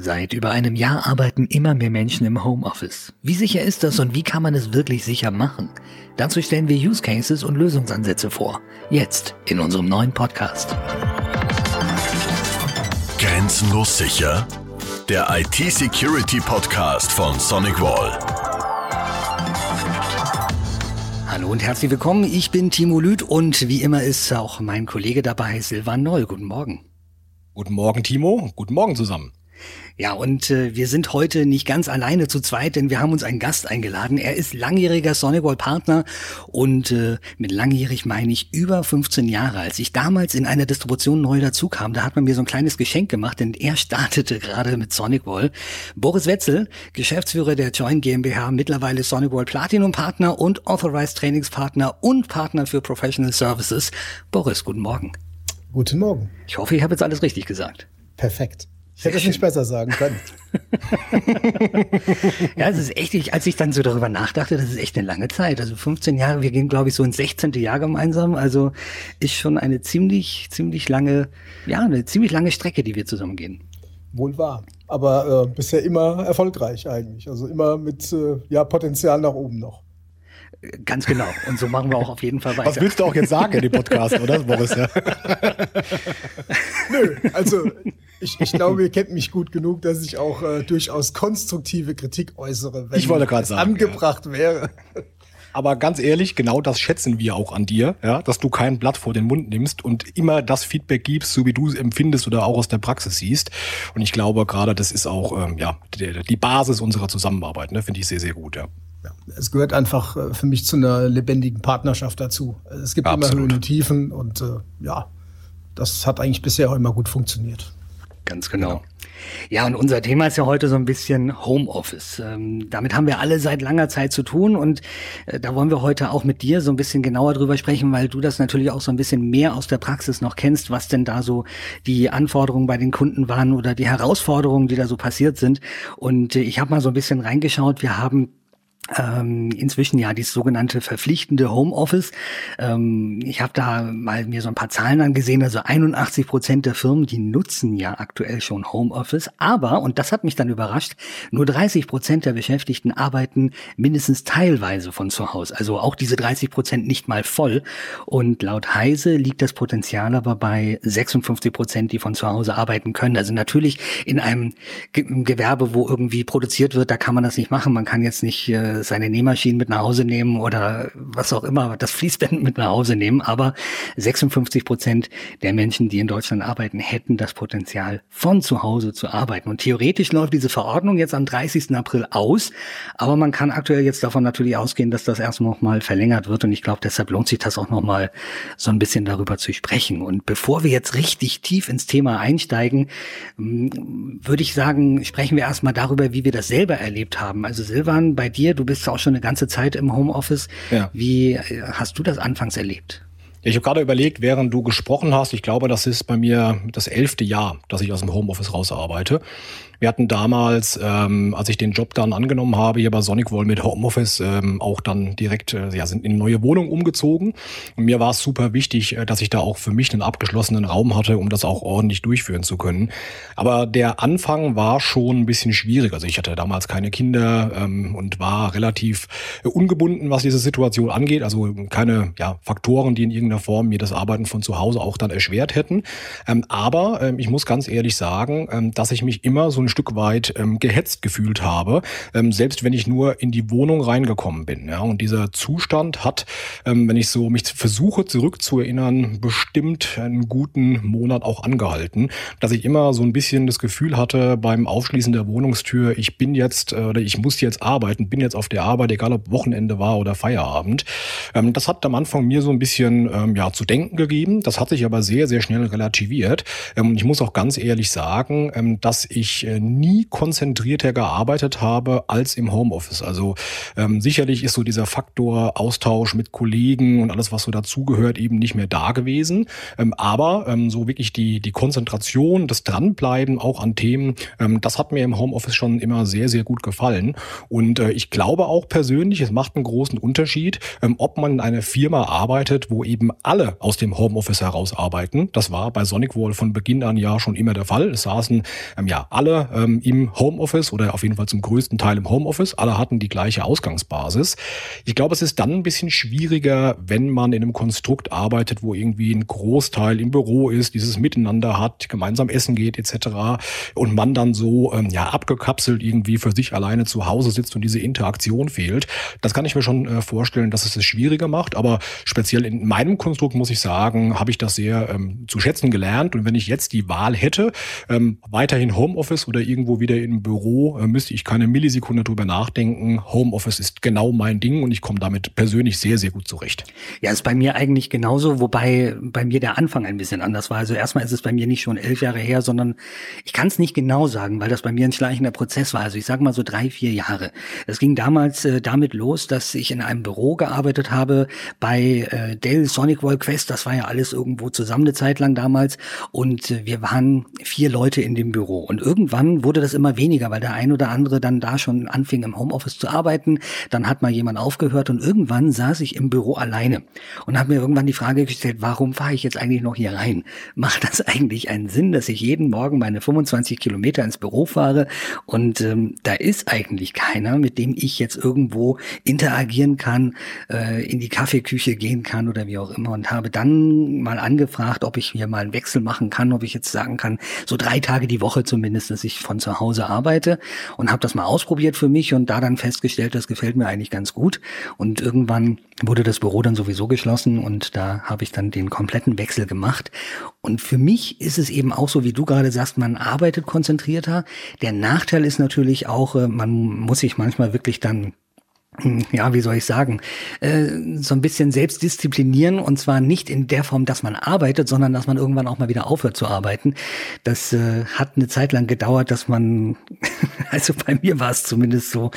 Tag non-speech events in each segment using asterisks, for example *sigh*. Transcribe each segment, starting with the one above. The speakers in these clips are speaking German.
Seit über einem Jahr arbeiten immer mehr Menschen im Homeoffice. Wie sicher ist das und wie kann man es wirklich sicher machen? Dazu stellen wir Use Cases und Lösungsansätze vor. Jetzt in unserem neuen Podcast. Grenzenlos sicher? Der IT-Security Podcast von Sonic Wall. Hallo und herzlich willkommen. Ich bin Timo Lüth und wie immer ist auch mein Kollege dabei, Silvan Noll. Guten Morgen. Guten Morgen, Timo. Guten Morgen zusammen. Ja, und äh, wir sind heute nicht ganz alleine zu zweit, denn wir haben uns einen Gast eingeladen. Er ist langjähriger Sonicwall-Partner und äh, mit langjährig meine ich über 15 Jahre. Als ich damals in einer Distribution neu dazukam, da hat man mir so ein kleines Geschenk gemacht, denn er startete gerade mit Sonicwall. Boris Wetzel, Geschäftsführer der Join GmbH, mittlerweile Sonicwall Platinum-Partner und Authorized Trainingspartner und Partner für Professional Services. Boris, guten Morgen. Guten Morgen. Ich hoffe, ich habe jetzt alles richtig gesagt. Perfekt. Ich hätte es nicht besser sagen können. *laughs* ja, es ist echt, als ich dann so darüber nachdachte, das ist echt eine lange Zeit. Also 15 Jahre, wir gehen, glaube ich, so ins 16. Jahr gemeinsam. Also ist schon eine ziemlich, ziemlich lange, ja, eine ziemlich lange Strecke, die wir zusammen gehen. Wohl wahr. Aber äh, bisher immer erfolgreich eigentlich. Also immer mit äh, ja, Potenzial nach oben noch. Ganz genau. Und so machen wir auch auf jeden Fall weiter. Was willst du auch jetzt sagen in dem Podcast, oder, Boris? *laughs* Ja. Nö, also ich, ich glaube, ihr kennt mich gut genug, dass ich auch äh, durchaus konstruktive Kritik äußere, wenn ich wollte gerade sagen, angebracht ja. wäre. Aber ganz ehrlich, genau das schätzen wir auch an dir, ja, dass du kein Blatt vor den Mund nimmst und immer das Feedback gibst, so wie du es empfindest oder auch aus der Praxis siehst. Und ich glaube, gerade das ist auch ähm, ja die, die Basis unserer Zusammenarbeit. Ne? Finde ich sehr, sehr gut, ja. Ja, es gehört einfach äh, für mich zu einer lebendigen Partnerschaft dazu. Es gibt Absolut. immer Höhen und Tiefen und äh, ja, das hat eigentlich bisher auch immer gut funktioniert. Ganz genau. genau. Ja, und unser Thema ist ja heute so ein bisschen Homeoffice. Ähm, damit haben wir alle seit langer Zeit zu tun und äh, da wollen wir heute auch mit dir so ein bisschen genauer drüber sprechen, weil du das natürlich auch so ein bisschen mehr aus der Praxis noch kennst, was denn da so die Anforderungen bei den Kunden waren oder die Herausforderungen, die da so passiert sind. Und äh, ich habe mal so ein bisschen reingeschaut. Wir haben ähm, inzwischen ja dieses sogenannte verpflichtende Homeoffice. Ähm, ich habe da mal mir so ein paar Zahlen angesehen. Also 81 Prozent der Firmen, die nutzen ja aktuell schon Homeoffice. Aber, und das hat mich dann überrascht, nur 30 Prozent der Beschäftigten arbeiten mindestens teilweise von zu Hause. Also auch diese 30 Prozent nicht mal voll. Und laut Heise liegt das Potenzial aber bei 56 Prozent, die von zu Hause arbeiten können. Also natürlich in einem Gewerbe, wo irgendwie produziert wird, da kann man das nicht machen. Man kann jetzt nicht äh, seine Nähmaschinen mit nach Hause nehmen oder was auch immer, das *laughs* Fließband mit nach Hause nehmen. Aber 56 Prozent der Menschen, die in Deutschland arbeiten, hätten das Potenzial, von zu Hause zu arbeiten. Und theoretisch läuft diese Verordnung jetzt am 30. April aus. Aber man kann aktuell jetzt davon natürlich ausgehen, dass das erst noch mal verlängert wird. Und ich glaube, deshalb lohnt sich das auch noch mal so ein bisschen darüber zu sprechen. Und bevor wir jetzt richtig tief ins Thema einsteigen, hm, würde ich sagen, sprechen wir erstmal darüber, wie wir das selber erlebt haben. Also Silvan, bei dir, du bist auch schon eine ganze Zeit im Homeoffice. Ja. Wie äh, hast du das anfangs erlebt? Ja, ich habe gerade überlegt, während du gesprochen hast, ich glaube, das ist bei mir das elfte Jahr, dass ich aus dem Homeoffice raus arbeite. Wir hatten damals, ähm, als ich den Job dann angenommen habe, hier bei Sonic Wall mit Homeoffice, ähm, auch dann direkt, äh, ja, sind in eine neue Wohnung umgezogen. Und mir war es super wichtig, äh, dass ich da auch für mich einen abgeschlossenen Raum hatte, um das auch ordentlich durchführen zu können. Aber der Anfang war schon ein bisschen schwierig. Also ich hatte damals keine Kinder ähm, und war relativ äh, ungebunden, was diese Situation angeht. Also keine ja, Faktoren, die in irgendeiner Form mir das Arbeiten von zu Hause auch dann erschwert hätten. Ähm, aber ähm, ich muss ganz ehrlich sagen, ähm, dass ich mich immer so ein Stück weit ähm, gehetzt gefühlt habe, ähm, selbst wenn ich nur in die Wohnung reingekommen bin. Ja? Und dieser Zustand hat, ähm, wenn ich so mich versuche zurückzuerinnern, bestimmt einen guten Monat auch angehalten, dass ich immer so ein bisschen das Gefühl hatte beim Aufschließen der Wohnungstür, ich bin jetzt äh, oder ich muss jetzt arbeiten, bin jetzt auf der Arbeit, egal ob Wochenende war oder Feierabend. Ähm, das hat am Anfang mir so ein bisschen ähm, ja zu denken gegeben. Das hat sich aber sehr, sehr schnell relativiert. Ähm, und ich muss auch ganz ehrlich sagen, ähm, dass ich äh, nie konzentrierter gearbeitet habe als im Homeoffice. Also ähm, sicherlich ist so dieser Faktor Austausch mit Kollegen und alles, was so dazugehört, eben nicht mehr da gewesen. Ähm, aber ähm, so wirklich die, die Konzentration, das Dranbleiben auch an Themen, ähm, das hat mir im Homeoffice schon immer sehr, sehr gut gefallen. Und äh, ich glaube auch persönlich, es macht einen großen Unterschied, ähm, ob man in einer Firma arbeitet, wo eben alle aus dem Homeoffice heraus. Das war bei Sonic Wall von Beginn an ja schon immer der Fall. Es saßen ähm, ja alle ähm, im Homeoffice oder auf jeden Fall zum größten Teil im Homeoffice. Alle hatten die gleiche Ausgangsbasis. Ich glaube, es ist dann ein bisschen schwieriger, wenn man in einem Konstrukt arbeitet, wo irgendwie ein Großteil im Büro ist, dieses Miteinander hat, gemeinsam essen geht etc. und man dann so ähm, ja abgekapselt irgendwie für sich alleine zu Hause sitzt und diese Interaktion fehlt. Das kann ich mir schon äh, vorstellen, dass es es schwieriger macht. Aber speziell in meinem Konstrukt muss ich sagen, habe ich das sehr ähm, zu schätzen gelernt. Und wenn ich jetzt die Wahl hätte, ähm, weiterhin Homeoffice oder irgendwo wieder im Büro, äh, müsste ich keine Millisekunde drüber nachdenken. Homeoffice ist genau mein Ding und ich komme damit persönlich sehr, sehr gut zurecht. Ja, ist bei mir eigentlich genauso, wobei bei mir der Anfang ein bisschen anders war. Also erstmal ist es bei mir nicht schon elf Jahre her, sondern ich kann es nicht genau sagen, weil das bei mir ein schleichender Prozess war. Also ich sage mal so drei, vier Jahre. Es ging damals äh, damit los, dass ich in einem Büro gearbeitet habe bei äh, Dell Sonic Wall Quest. Das war ja alles irgendwo zusammen eine Zeit lang damals und äh, wir waren vier Leute in dem Büro und irgendwann wurde das immer weniger, weil der ein oder andere dann da schon anfing im Homeoffice zu arbeiten. Dann hat mal jemand aufgehört und irgendwann saß ich im Büro alleine und habe mir irgendwann die Frage gestellt, warum fahre ich jetzt eigentlich noch hier rein? *laughs* Macht das eigentlich einen Sinn, dass ich jeden Morgen meine 25 Kilometer ins Büro fahre und ähm, da ist eigentlich keiner, mit dem ich jetzt irgendwo interagieren kann, äh, in die Kaffeeküche gehen kann oder wie auch immer und habe dann mal angefragt, ob ich mir mal einen Wechsel machen kann, ob ich jetzt sagen kann, so drei Tage die Woche zumindest, dass ich von zu Hause arbeite und habe das mal ausprobiert für mich und da dann festgestellt, das gefällt mir eigentlich ganz gut und irgendwann wurde das Büro dann sowieso geschlossen und da habe ich dann den kompletten Wechsel gemacht und für mich ist es eben auch so, wie du gerade sagst, man arbeitet konzentrierter. Der Nachteil ist natürlich auch, äh, man muss sich manchmal wirklich dann ja, wie soll ich sagen, äh, so ein bisschen selbst disziplinieren und zwar nicht in der Form, dass man arbeitet, sondern dass man irgendwann auch mal wieder aufhört zu arbeiten. Das äh, hat eine Zeit lang gedauert, dass man, *laughs* also bei mir war es zumindest so,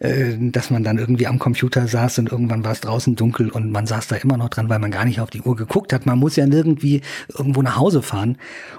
äh, dass man dann irgendwie am Computer saß und irgendwann war es draußen dunkel und man saß da immer noch dran, weil man gar nicht auf die Uhr geguckt hat. Man muss ja irgendwie irgendwo nach Hause fahren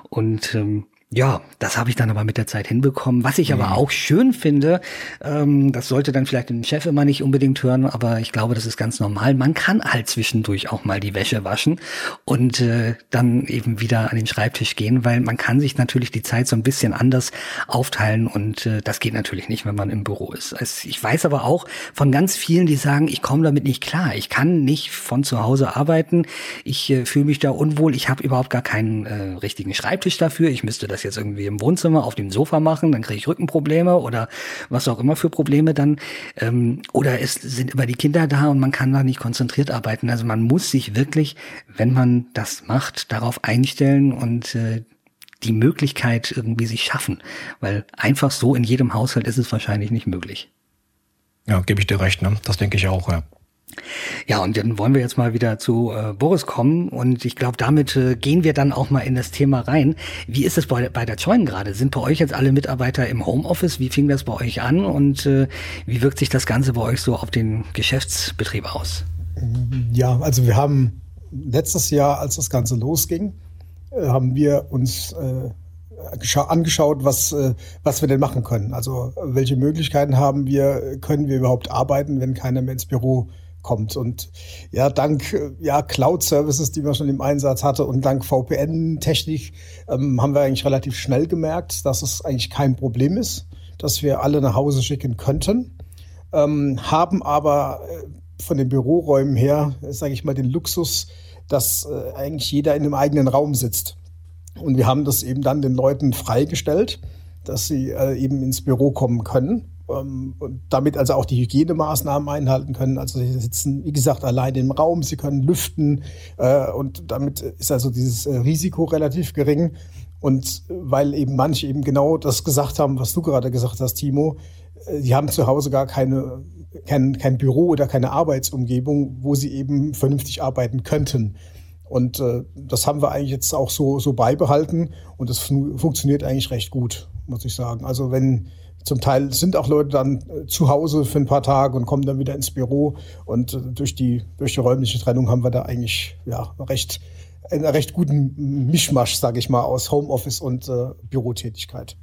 und ähm, ja, das habe ich dann aber mit der Zeit hinbekommen. Was ich mhm. aber auch schön finde, ähm, das sollte dann vielleicht den Chef immer nicht unbedingt hören, aber ich glaube, das ist ganz normal. Man kann halt zwischendurch auch mal die Wäsche waschen und äh, dann eben wieder an den Schreibtisch gehen, weil man kann sich natürlich die Zeit so ein bisschen anders aufteilen und äh, das geht natürlich nicht, wenn man im Büro ist. Also ich weiß aber auch von ganz vielen, die sagen, ich komme damit nicht klar. Ich kann nicht von zu Hause arbeiten. Ich äh, fühle mich da unwohl. Ich habe überhaupt gar keinen äh, richtigen Schreibtisch dafür. Ich müsste das jetzt irgendwie im Wohnzimmer auf dem Sofa machen, dann kriege ich Rückenprobleme oder was auch immer für Probleme dann. Ähm, oder es sind immer die Kinder da und man kann da nicht konzentriert arbeiten. Also man muss sich wirklich, wenn man das macht, darauf einstellen und äh, die Möglichkeit irgendwie sich schaffen. Weil einfach so in jedem Haushalt ist es wahrscheinlich nicht möglich. Ja, gebe ich dir recht, ne? Das denke ich auch, ja. Ja, und dann wollen wir jetzt mal wieder zu äh, Boris kommen und ich glaube, damit äh, gehen wir dann auch mal in das Thema rein. Wie ist es bei, bei der Join gerade? Sind bei euch jetzt alle Mitarbeiter im Homeoffice? Wie fing das bei euch an und äh, wie wirkt sich das Ganze bei euch so auf den Geschäftsbetrieb aus? Ja, also wir haben letztes Jahr, als das Ganze losging, äh, haben wir uns äh, angeschaut, was, äh, was wir denn machen können. Also welche Möglichkeiten haben wir, können wir überhaupt arbeiten, wenn keiner mehr ins Büro kommt. Und ja, dank ja, Cloud-Services, die man schon im Einsatz hatte und dank VPN-Technik ähm, haben wir eigentlich relativ schnell gemerkt, dass es eigentlich kein Problem ist, dass wir alle nach Hause schicken könnten. Ähm, haben aber äh, von den Büroräumen her, sage ich mal, den Luxus, dass äh, eigentlich jeder in einem eigenen Raum sitzt. Und wir haben das eben dann den Leuten freigestellt, dass sie äh, eben ins Büro kommen können ähm, und damit also auch die Hygienemaßnahmen einhalten können. Also sie sitzen, wie gesagt, allein im Raum, sie können lüften äh, und damit ist also dieses äh, Risiko relativ gering. Und weil eben manche eben genau das gesagt haben, was du gerade gesagt hast, Timo, äh, die haben zu Hause gar keine, kein, kein Büro oder keine Arbeitsumgebung, wo sie eben vernünftig arbeiten könnten. Und äh, das haben wir eigentlich jetzt auch so, so beibehalten und das fun funktioniert eigentlich recht gut, muss ich sagen. Also wenn zum Teil sind auch Leute dann äh, zu Hause für ein paar Tage und kommen dann wieder ins Büro. Und äh, durch die, durch die räumliche Trennung haben wir da eigentlich ja, recht, einen recht guten Mischmasch, sage ich mal, aus Homeoffice und äh, Bürotätigkeit.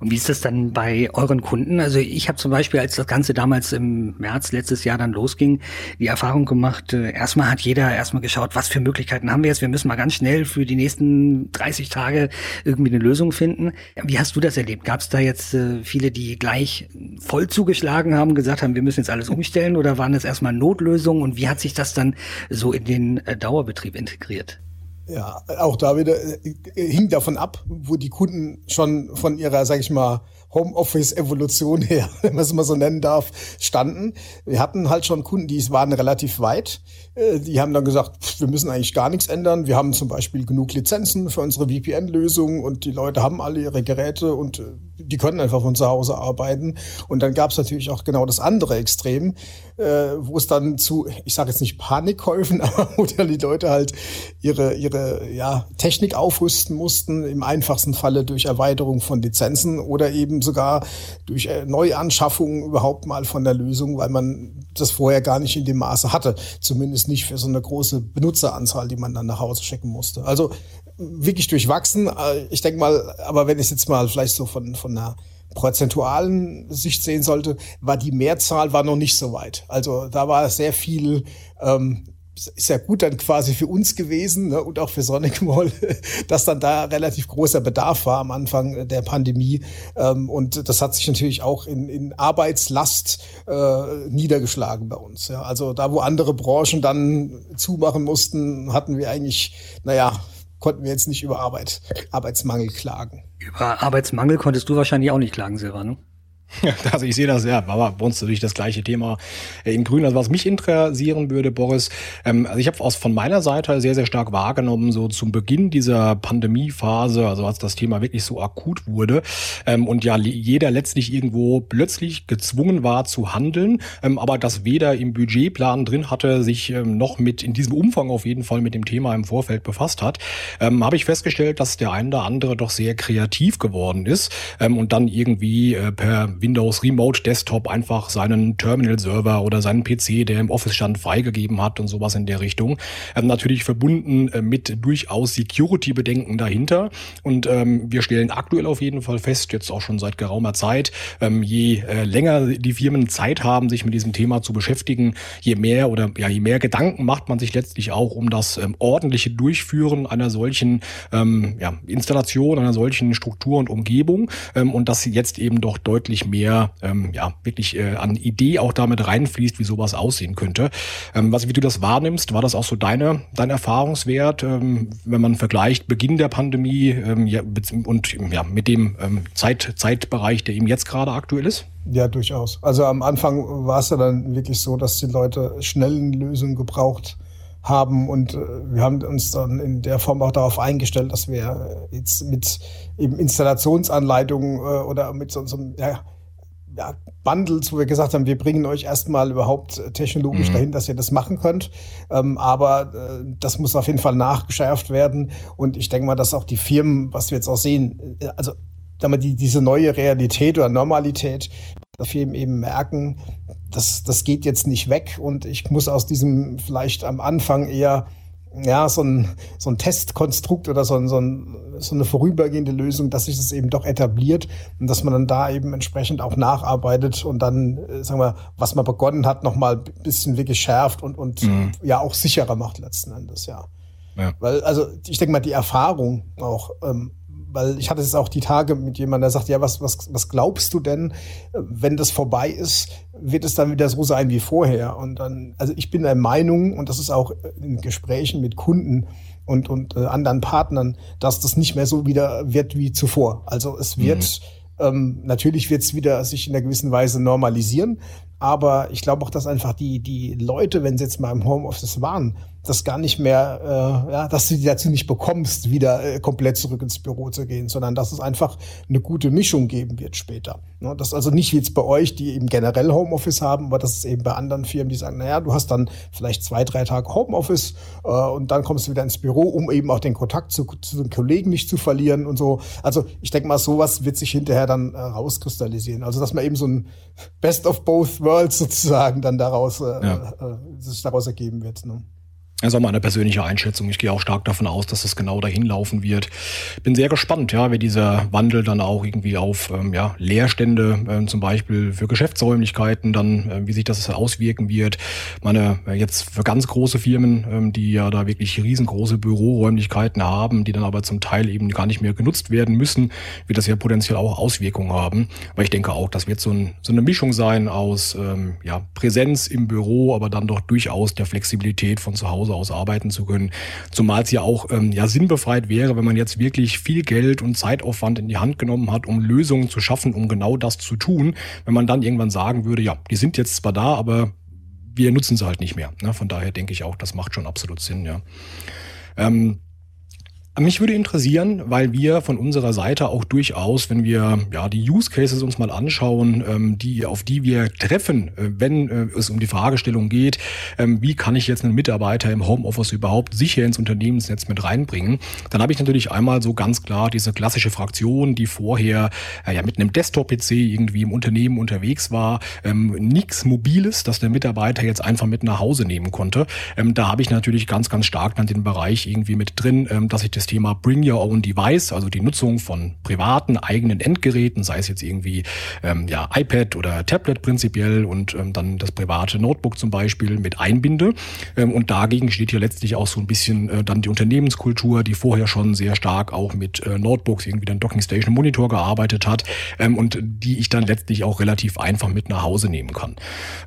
Und wie ist das dann bei euren Kunden? Also ich habe zum Beispiel, als das Ganze damals im März letztes Jahr dann losging, die Erfahrung gemacht, äh, erstmal hat jeder erstmal geschaut, was für Möglichkeiten haben wir jetzt? Wir müssen mal ganz schnell für die nächsten 30 Tage irgendwie eine Lösung finden. Wie hast du das erlebt? Gab es da jetzt äh, viele, die gleich voll zugeschlagen haben, gesagt haben, wir müssen jetzt alles umstellen oder waren das erstmal Notlösungen und wie hat sich das dann so in den äh, Dauerbetrieb integriert? Ja, auch da wieder äh, hing davon ab, wo die Kunden schon von ihrer, sag ich mal, Homeoffice-Evolution her, *laughs* wenn man es mal so nennen darf, standen. Wir hatten halt schon Kunden, die waren relativ weit. Äh, die haben dann gesagt, wir müssen eigentlich gar nichts ändern. Wir haben zum Beispiel genug Lizenzen für unsere VPN-Lösung und die Leute haben alle ihre Geräte und äh, die können einfach von zu Hause arbeiten. Und dann gab es natürlich auch genau das andere Extrem, äh, wo es dann zu, ich sage jetzt nicht Panikkäufen, *laughs* aber wo dann die Leute halt ihre, ihre ja, Technik aufrüsten mussten, im einfachsten Falle durch Erweiterung von Lizenzen oder eben sogar durch äh, Neuanschaffungen überhaupt mal von der Lösung, weil man das vorher gar nicht in dem Maße hatte. Zumindest nicht für so eine große Benutzeranzahl, die man dann nach Hause schicken musste. Also wirklich durchwachsen. Äh, ich denke mal, aber wenn ich jetzt mal vielleicht so von, von einer prozentualen Sicht sehen sollte, war die Mehrzahl war noch nicht so weit. Also da war sehr viel ähm, ist ja gut dann quasi für uns gewesen ne, und auch für Sonic *laughs* Mall, dass dann da relativ großer Bedarf war am Anfang der Pandemie. Ähm, und das hat sich natürlich auch in, in Arbeitslast äh, niedergeschlagen bei uns. Ja. Also da, wo andere Branchen dann zumachen mussten, hatten wir eigentlich, naja, konnten wir jetzt nicht über Arbeit, Arbeitsmangel klagen. Über Arbeitsmangel konntest du wahrscheinlich auch nicht klagen, Silvano. Also *laughs* ich sehe das ja, aber bei uns natürlich das gleiche Thema äh, in Grün. Also was mich interessieren würde, Boris, ähm, also ich habe aus von meiner Seite sehr, sehr stark wahrgenommen, so zum Beginn dieser Pandemiephase, also als das Thema wirklich so akut wurde ähm, und ja jeder letztlich irgendwo plötzlich gezwungen war zu handeln, ähm, aber das weder im Budgetplan drin hatte, sich ähm, noch mit in diesem Umfang auf jeden Fall mit dem Thema im Vorfeld befasst hat, ähm, habe ich festgestellt, dass der eine oder andere doch sehr kreativ geworden ist ähm, und dann irgendwie äh, per Windows Remote Desktop einfach seinen Terminal-Server oder seinen PC, der im Office stand, freigegeben hat und sowas in der Richtung. Ähm, natürlich verbunden äh, mit durchaus Security-Bedenken dahinter. Und ähm, wir stellen aktuell auf jeden Fall fest, jetzt auch schon seit geraumer Zeit, ähm, je äh, länger die Firmen Zeit haben, sich mit diesem Thema zu beschäftigen, je mehr oder ja, je mehr Gedanken macht man sich letztlich auch um das ähm, ordentliche Durchführen einer solchen ähm, ja, Installation, einer solchen Struktur und Umgebung. Ähm, und sie jetzt eben doch deutlich mehr ähm, ja wirklich äh, an Idee auch damit reinfließt, wie sowas aussehen könnte. Ähm, was wie du das wahrnimmst, war das auch so deine dein Erfahrungswert, ähm, wenn man vergleicht Beginn der Pandemie ähm, ja, und ja mit dem ähm, Zeit, Zeitbereich, der eben jetzt gerade aktuell ist? Ja, durchaus. Also am Anfang war es ja dann wirklich so, dass die Leute schnellen Lösungen gebraucht haben und äh, wir haben uns dann in der Form auch darauf eingestellt, dass wir jetzt mit eben Installationsanleitungen äh, oder mit so, so einem ja, ja, Bundles, wo wir gesagt haben, wir bringen euch erstmal überhaupt äh, technologisch mhm. dahin, dass ihr das machen könnt. Ähm, aber äh, das muss auf jeden Fall nachgeschärft werden. Und ich denke mal, dass auch die Firmen, was wir jetzt auch sehen, äh, also damit die, diese neue Realität oder Normalität, dass Firmen eben merken, das, das geht jetzt nicht weg und ich muss aus diesem vielleicht am Anfang eher ja, so ein, so ein Testkonstrukt oder so, ein, so, ein, so eine vorübergehende Lösung, dass sich das eben doch etabliert und dass man dann da eben entsprechend auch nacharbeitet und dann, äh, sagen wir, was man begonnen hat, nochmal ein bisschen wirklich schärft und, und mhm. ja auch sicherer macht letzten Endes, ja. ja. Weil, also ich denke mal, die Erfahrung auch ähm, weil ich hatte es auch die Tage mit jemandem, der sagt, ja, was, was, was glaubst du denn, wenn das vorbei ist, wird es dann wieder so sein wie vorher? Und dann, also ich bin der Meinung, und das ist auch in Gesprächen mit Kunden und, und äh, anderen Partnern, dass das nicht mehr so wieder wird wie zuvor. Also es wird, mhm. ähm, natürlich wird es wieder sich in einer gewissen Weise normalisieren, aber ich glaube auch, dass einfach die, die Leute, wenn sie jetzt mal im Homeoffice waren, das gar nicht mehr, äh, ja, dass du die dazu nicht bekommst, wieder äh, komplett zurück ins Büro zu gehen, sondern dass es einfach eine gute Mischung geben wird später. Ne? Das also nicht wie jetzt bei euch, die eben generell Homeoffice haben, aber das ist eben bei anderen Firmen, die sagen, naja, du hast dann vielleicht zwei, drei Tage Homeoffice äh, und dann kommst du wieder ins Büro, um eben auch den Kontakt zu, zu den Kollegen nicht zu verlieren und so. Also ich denke mal, sowas wird sich hinterher dann äh, rauskristallisieren. Also dass man eben so ein Best of both Worlds sozusagen dann daraus, äh, ja. äh, sich daraus ergeben wird. Ne? Das ist auch meine persönliche Einschätzung. Ich gehe auch stark davon aus, dass es genau dahin laufen wird. Bin sehr gespannt, ja, wie dieser Wandel dann auch irgendwie auf ähm, ja, Leerstände äh, zum Beispiel für Geschäftsräumlichkeiten dann, äh, wie sich das auswirken wird. Meine, äh, jetzt für ganz große Firmen, ähm, die ja da wirklich riesengroße Büroräumlichkeiten haben, die dann aber zum Teil eben gar nicht mehr genutzt werden müssen, wird das ja potenziell auch Auswirkungen haben. Aber ich denke auch, das wird so, ein, so eine Mischung sein aus ähm, ja, Präsenz im Büro, aber dann doch durchaus der Flexibilität von zu Hause Hause aus arbeiten zu können. Zumal es ja auch ähm, ja sinnbefreit wäre, wenn man jetzt wirklich viel Geld und Zeitaufwand in die Hand genommen hat, um Lösungen zu schaffen, um genau das zu tun. Wenn man dann irgendwann sagen würde, ja, die sind jetzt zwar da, aber wir nutzen sie halt nicht mehr. Ne? Von daher denke ich auch, das macht schon absolut Sinn, ja. Ähm, mich würde interessieren, weil wir von unserer Seite auch durchaus, wenn wir ja die Use Cases uns mal anschauen, ähm, die auf die wir treffen, äh, wenn äh, es um die Fragestellung geht, ähm, wie kann ich jetzt einen Mitarbeiter im Homeoffice überhaupt sicher ins Unternehmensnetz mit reinbringen, dann habe ich natürlich einmal so ganz klar diese klassische Fraktion, die vorher äh, ja mit einem Desktop-PC irgendwie im Unternehmen unterwegs war, ähm, nichts Mobiles, das der Mitarbeiter jetzt einfach mit nach Hause nehmen konnte. Ähm, da habe ich natürlich ganz, ganz stark dann den Bereich irgendwie mit drin, ähm, dass ich das Thema Bring Your Own Device, also die Nutzung von privaten eigenen Endgeräten, sei es jetzt irgendwie ähm, ja, iPad oder Tablet prinzipiell und ähm, dann das private Notebook zum Beispiel mit einbinde. Ähm, und dagegen steht hier letztlich auch so ein bisschen äh, dann die Unternehmenskultur, die vorher schon sehr stark auch mit äh, Notebooks, irgendwie dann Docking Station Monitor gearbeitet hat ähm, und die ich dann letztlich auch relativ einfach mit nach Hause nehmen kann.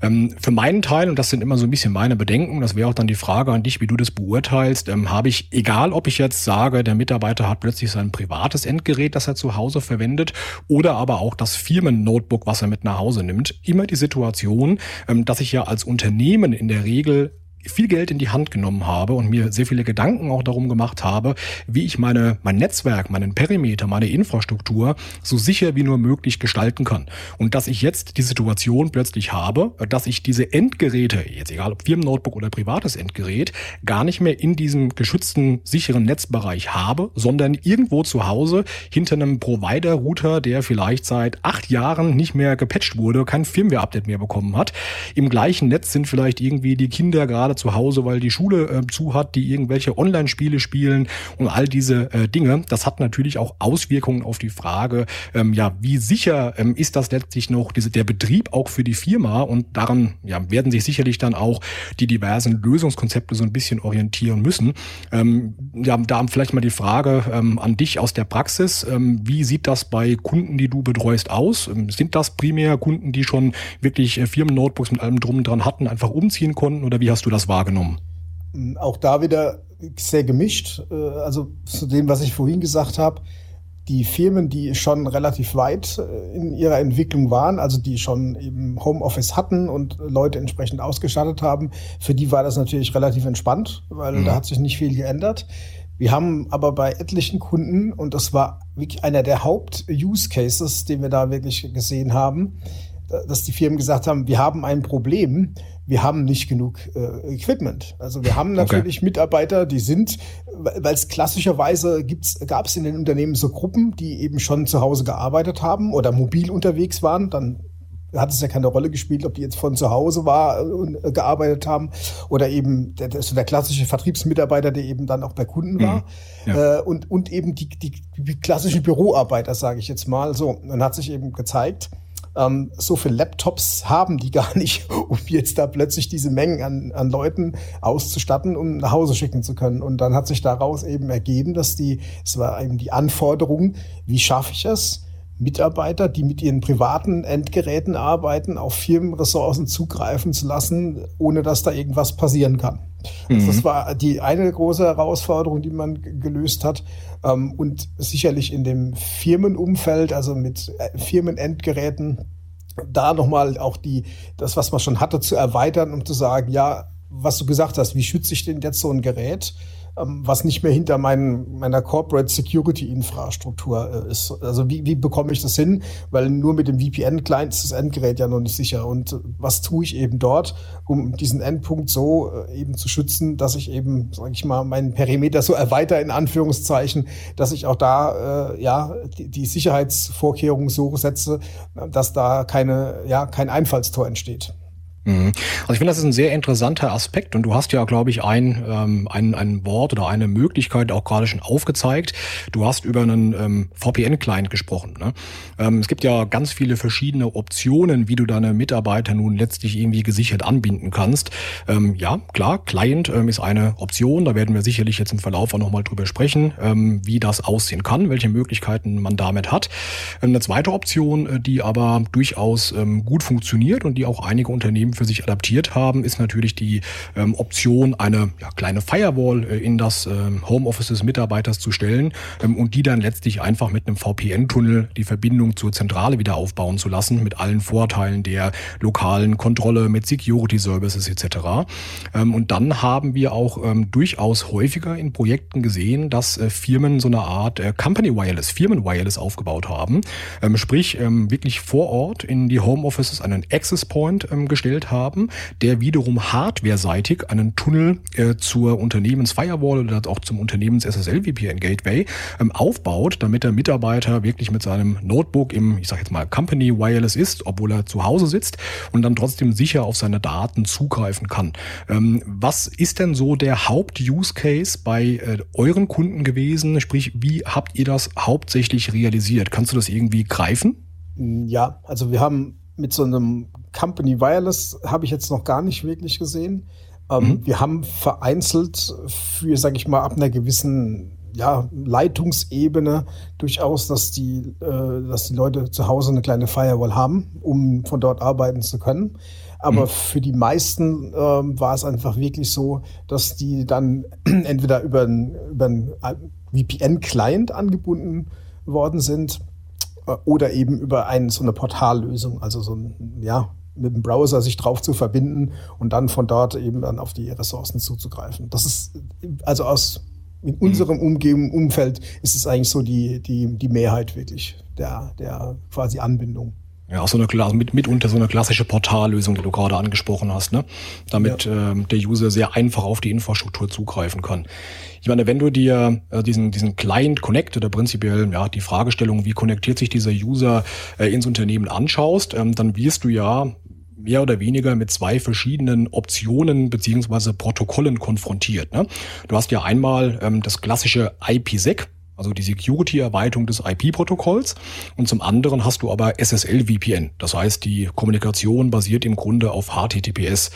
Ähm, für meinen Teil, und das sind immer so ein bisschen meine Bedenken, das wäre auch dann die Frage an dich, wie du das beurteilst, ähm, habe ich, egal ob ich jetzt sage, Sage, der Mitarbeiter hat plötzlich sein privates Endgerät, das er zu Hause verwendet, oder aber auch das Firmen-Notebook, was er mit nach Hause nimmt. Immer die Situation, ähm, dass ich ja als Unternehmen in der Regel viel Geld in die Hand genommen habe und mir sehr viele Gedanken auch darum gemacht habe, wie ich meine, mein Netzwerk, meinen Perimeter, meine Infrastruktur so sicher wie nur möglich gestalten kann. Und dass ich jetzt die Situation plötzlich habe, dass ich diese Endgeräte, jetzt egal ob Firmennotebook oder privates Endgerät, gar nicht mehr in diesem geschützten, sicheren Netzbereich habe, sondern irgendwo zu Hause hinter einem Provider-Router, der vielleicht seit acht Jahren nicht mehr gepatcht wurde, kein Firmware-Update mehr bekommen hat. Im gleichen Netz sind vielleicht irgendwie die Kinder gerade gerade zu Hause, weil die Schule äh, zu hat, die irgendwelche Online-Spiele spielen und all diese äh, Dinge. Das hat natürlich auch Auswirkungen auf die Frage, ähm, ja, wie sicher ähm, ist das letztlich noch diese, der Betrieb auch für die Firma und daran ja, werden sich sicherlich dann auch die diversen Lösungskonzepte so ein bisschen orientieren müssen. Ähm, ja, da vielleicht mal die Frage ähm, an dich aus der Praxis. Ähm, wie sieht das bei Kunden, die du betreust, aus? Ähm, sind das primär Kunden, die schon wirklich äh, Firmen-Notebooks mit allem drum und dran hatten, einfach umziehen konnten oder wie hast du das das wahrgenommen? Auch da wieder sehr gemischt. Äh, also zu dem, was ich vorhin gesagt habe, die Firmen, die schon relativ weit äh, in ihrer Entwicklung waren, also die schon eben Homeoffice hatten und Leute entsprechend ausgestattet haben, für die war das natürlich relativ entspannt, weil mhm. da hat sich nicht viel geändert. Wir haben aber bei etlichen Kunden, und das war wirklich einer der Haupt-Use-Cases, den wir da wirklich gesehen haben, dass die Firmen gesagt haben, wir haben ein Problem, wir haben nicht genug äh, Equipment. Also wir haben natürlich okay. Mitarbeiter, die sind, weil es klassischerweise gab es in den Unternehmen so Gruppen, die eben schon zu Hause gearbeitet haben oder mobil unterwegs waren, dann hat es ja keine Rolle gespielt, ob die jetzt von zu Hause war und äh, gearbeitet haben oder eben der, der, der klassische Vertriebsmitarbeiter, der eben dann auch bei Kunden war mhm. ja. äh, und, und eben die, die, die klassischen Büroarbeiter, sage ich jetzt mal so. Dann hat sich eben gezeigt, ähm, so viele Laptops haben die *laughs* gar nicht, um jetzt da plötzlich diese Mengen an, an Leuten auszustatten, um nach Hause schicken zu können. Und dann hat sich daraus eben ergeben, dass die, es war eben die Anforderung, wie schaffe ich es, Mitarbeiter, die mit ihren privaten Endgeräten arbeiten, auf Firmenressourcen zugreifen zu lassen, ohne dass da irgendwas passieren kann. Also das mhm. war die eine große Herausforderung, die man gelöst hat. Ähm, und sicherlich in dem Firmenumfeld, also mit äh, Firmenendgeräten, da nochmal auch die, das, was man schon hatte, zu erweitern, um zu sagen, ja, was du gesagt hast, wie schütze ich denn jetzt so ein Gerät? Ähm, was nicht mehr hinter mein, meiner Corporate Security Infrastruktur äh, ist. Also wie, wie bekomme ich das hin? Weil nur mit dem VPN-Client ist das Endgerät ja noch nicht sicher. Und was tue ich eben dort, um diesen Endpunkt so äh, eben zu schützen, dass ich eben, sage ich mal, meinen Perimeter so erweitere in Anführungszeichen, dass ich auch da äh, ja die, die Sicherheitsvorkehrungen so setze, dass da keine ja kein Einfallstor entsteht. Mhm. Also ich finde, das ist ein sehr interessanter Aspekt und du hast ja, glaube ich, ein, ähm, ein, ein Wort oder eine Möglichkeit auch gerade schon aufgezeigt. Du hast über einen ähm, VPN-Client gesprochen. Ne? Ähm, es gibt ja ganz viele verschiedene Optionen, wie du deine Mitarbeiter nun letztlich irgendwie gesichert anbinden kannst. Ähm, ja, klar, Client ähm, ist eine Option. Da werden wir sicherlich jetzt im Verlauf auch nochmal drüber sprechen, ähm, wie das aussehen kann, welche Möglichkeiten man damit hat. Ähm, eine zweite Option, äh, die aber durchaus ähm, gut funktioniert und die auch einige Unternehmen für sich adaptiert haben, ist natürlich die ähm, Option, eine ja, kleine Firewall äh, in das ähm, Homeoffice des Mitarbeiters zu stellen ähm, und die dann letztlich einfach mit einem VPN-Tunnel die Verbindung zur Zentrale wieder aufbauen zu lassen, mit allen Vorteilen der lokalen Kontrolle, mit Security Services etc. Ähm, und dann haben wir auch ähm, durchaus häufiger in Projekten gesehen, dass äh, Firmen so eine Art äh, Company Wireless, Firmen Wireless aufgebaut haben, ähm, sprich ähm, wirklich vor Ort in die Homeoffices einen Access Point gestellt entwickelt haben, der wiederum hardware-seitig einen Tunnel äh, zur Unternehmensfirewall oder auch zum Unternehmens SSL VPN Gateway ähm, aufbaut, damit der Mitarbeiter wirklich mit seinem Notebook im, ich sag jetzt mal, Company Wireless ist, obwohl er zu Hause sitzt und dann trotzdem sicher auf seine Daten zugreifen kann. Ähm, was ist denn so der Haupt-Use-Case bei äh, euren Kunden gewesen? Sprich, wie habt ihr das hauptsächlich realisiert? Kannst du das irgendwie greifen? Ja, also wir haben mit so einem Company Wireless habe ich jetzt noch gar nicht wirklich gesehen. Ähm, mhm. Wir haben vereinzelt für, sage ich mal, ab einer gewissen ja, Leitungsebene durchaus, dass die, äh, dass die Leute zu Hause eine kleine Firewall haben, um von dort arbeiten zu können. Aber mhm. für die meisten äh, war es einfach wirklich so, dass die dann *clears throat* entweder über einen, über einen VPN-Client angebunden worden sind äh, oder eben über ein, so eine Portallösung, also so ein, ja, mit dem Browser sich drauf zu verbinden und dann von dort eben dann auf die Ressourcen zuzugreifen. Das ist also aus in unserem mhm. Umgebung, Umfeld ist es eigentlich so die, die, die Mehrheit wirklich der, der quasi Anbindung. Ja, so eine mit, mitunter so eine klassische Portallösung, die du gerade angesprochen hast, ne? Damit ja. ähm, der User sehr einfach auf die Infrastruktur zugreifen kann. Ich meine, wenn du dir äh, diesen, diesen Client Connect oder prinzipiell ja die Fragestellung, wie konnektiert sich dieser User äh, ins Unternehmen anschaust, ähm, dann wirst du ja mehr oder weniger mit zwei verschiedenen Optionen beziehungsweise Protokollen konfrontiert. Ne? Du hast ja einmal ähm, das klassische IPsec, also die Security-Erweiterung des IP-Protokolls. Und zum anderen hast du aber SSL-VPN. Das heißt, die Kommunikation basiert im Grunde auf HTTPS.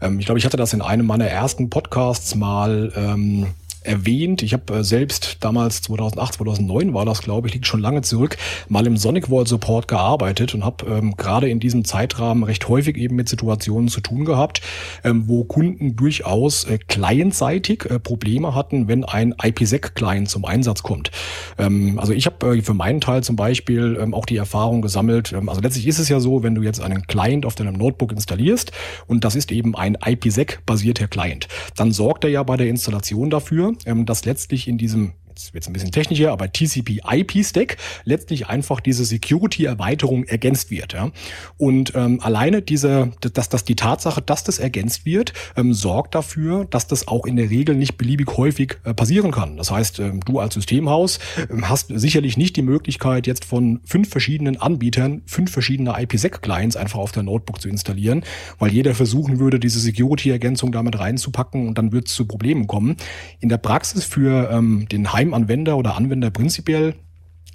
Ähm, ich glaube, ich hatte das in einem meiner ersten Podcasts mal ähm, erwähnt. Ich habe äh, selbst damals 2008, 2009 war das, glaube ich, liegt schon lange zurück, mal im Sonic Wall Support gearbeitet und habe ähm, gerade in diesem Zeitrahmen recht häufig eben mit Situationen zu tun gehabt, ähm, wo Kunden durchaus äh, clientseitig äh, Probleme hatten, wenn ein IPsec-Client zum Einsatz kommt. Ähm, also ich habe äh, für meinen Teil zum Beispiel ähm, auch die Erfahrung gesammelt, ähm, also letztlich ist es ja so, wenn du jetzt einen Client auf deinem Notebook installierst und das ist eben ein IPsec-basierter Client, dann sorgt er ja bei der Installation dafür, ähm, dass letztlich in diesem jetzt wird es ein bisschen technischer, aber TCP-IP-Stack letztlich einfach diese Security-Erweiterung ergänzt wird. Ja? Und ähm, alleine diese, dass, dass die Tatsache, dass das ergänzt wird, ähm, sorgt dafür, dass das auch in der Regel nicht beliebig häufig äh, passieren kann. Das heißt, ähm, du als Systemhaus ähm, hast sicherlich nicht die Möglichkeit, jetzt von fünf verschiedenen Anbietern fünf verschiedene IPsec-Clients einfach auf der Notebook zu installieren, weil jeder versuchen würde, diese Security-Ergänzung damit reinzupacken und dann wird es zu Problemen kommen. In der Praxis für ähm, den Heim Heimanwender oder Anwender prinzipiell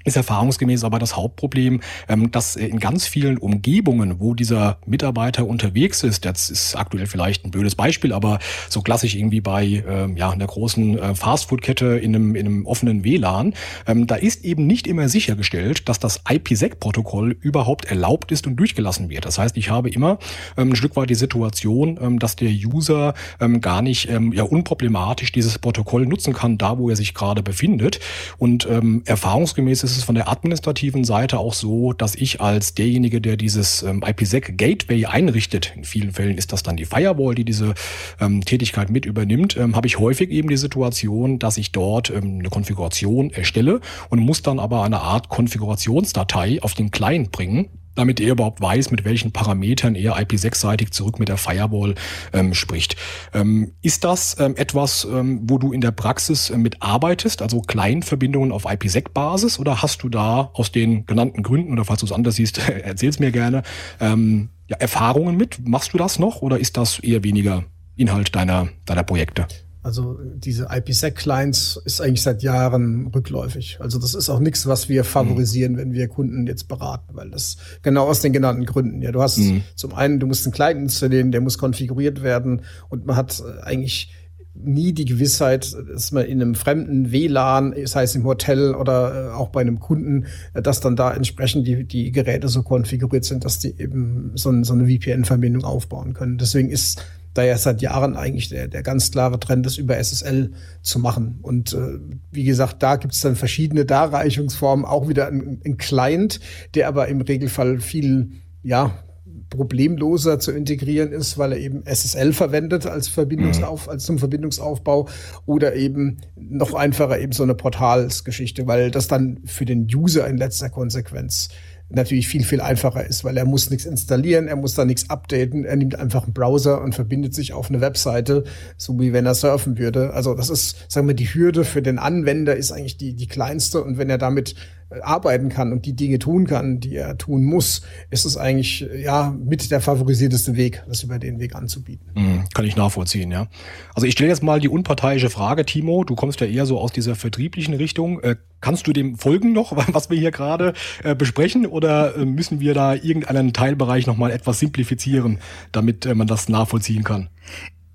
ist erfahrungsgemäß aber das Hauptproblem, ähm, dass in ganz vielen Umgebungen, wo dieser Mitarbeiter unterwegs ist, das ist aktuell vielleicht ein blödes Beispiel, aber so klassisch irgendwie bei ähm, ja, einer großen äh, Fastfood-Kette in einem, in einem offenen WLAN, ähm, da ist eben nicht immer sichergestellt, dass das IPsec-Protokoll überhaupt erlaubt ist und durchgelassen wird. Das heißt, ich habe immer ein Stück weit die Situation, dass der User gar nicht ja, unproblematisch dieses Protokoll nutzen kann, da wo er sich gerade befindet. Und erfahrungsgemäß ist ist es von der administrativen Seite auch so, dass ich als derjenige, der dieses ähm, IPsec Gateway einrichtet, in vielen Fällen ist das dann die Firewall, die diese ähm, Tätigkeit mit übernimmt, ähm, habe ich häufig eben die Situation, dass ich dort ähm, eine Konfiguration erstelle und muss dann aber eine Art Konfigurationsdatei auf den Client bringen damit er überhaupt weiß, mit welchen Parametern er IP6-seitig zurück mit der Firewall ähm, spricht. Ähm, ist das ähm, etwas, ähm, wo du in der Praxis äh, mit arbeitest, also Client-Verbindungen auf IPsec-Basis, oder hast du da aus den genannten Gründen, oder falls du es anders siehst, *laughs* erzähl's mir gerne, ähm, ja, Erfahrungen mit. Machst du das noch oder ist das eher weniger Inhalt deiner, deiner Projekte? Also diese IPsec-Clients ist eigentlich seit Jahren rückläufig. Also das ist auch nichts, was wir favorisieren, mhm. wenn wir Kunden jetzt beraten, weil das genau aus den genannten Gründen. Ja, du hast mhm. zum einen, du musst einen Client installieren, der muss konfiguriert werden und man hat äh, eigentlich nie die Gewissheit, dass man in einem fremden WLAN, sei es im Hotel oder äh, auch bei einem Kunden, äh, dass dann da entsprechend die, die Geräte so konfiguriert sind, dass die eben so, so eine VPN-Verbindung aufbauen können. Deswegen ist da ja seit Jahren eigentlich der, der ganz klare Trend ist, über SSL zu machen. Und äh, wie gesagt, da gibt es dann verschiedene Darreichungsformen, auch wieder ein, ein Client, der aber im Regelfall viel, ja, problemloser zu integrieren ist, weil er eben SSL verwendet als Verbindungsauf, mhm. als zum Verbindungsaufbau oder eben noch einfacher eben so eine Portalsgeschichte, weil das dann für den User in letzter Konsequenz natürlich viel, viel einfacher ist, weil er muss nichts installieren, er muss da nichts updaten, er nimmt einfach einen Browser und verbindet sich auf eine Webseite, so wie wenn er surfen würde. Also das ist, sagen wir, die Hürde für den Anwender ist eigentlich die, die kleinste und wenn er damit arbeiten kann und die Dinge tun kann, die er tun muss, ist es eigentlich ja mit der favorisierteste Weg, das über den Weg anzubieten. Mhm, kann ich nachvollziehen, ja. Also ich stelle jetzt mal die unparteiische Frage, Timo. Du kommst ja eher so aus dieser vertrieblichen Richtung. Äh, kannst du dem folgen noch, *laughs* was wir hier gerade äh, besprechen, oder äh, müssen wir da irgendeinen Teilbereich noch mal etwas simplifizieren, damit äh, man das nachvollziehen kann?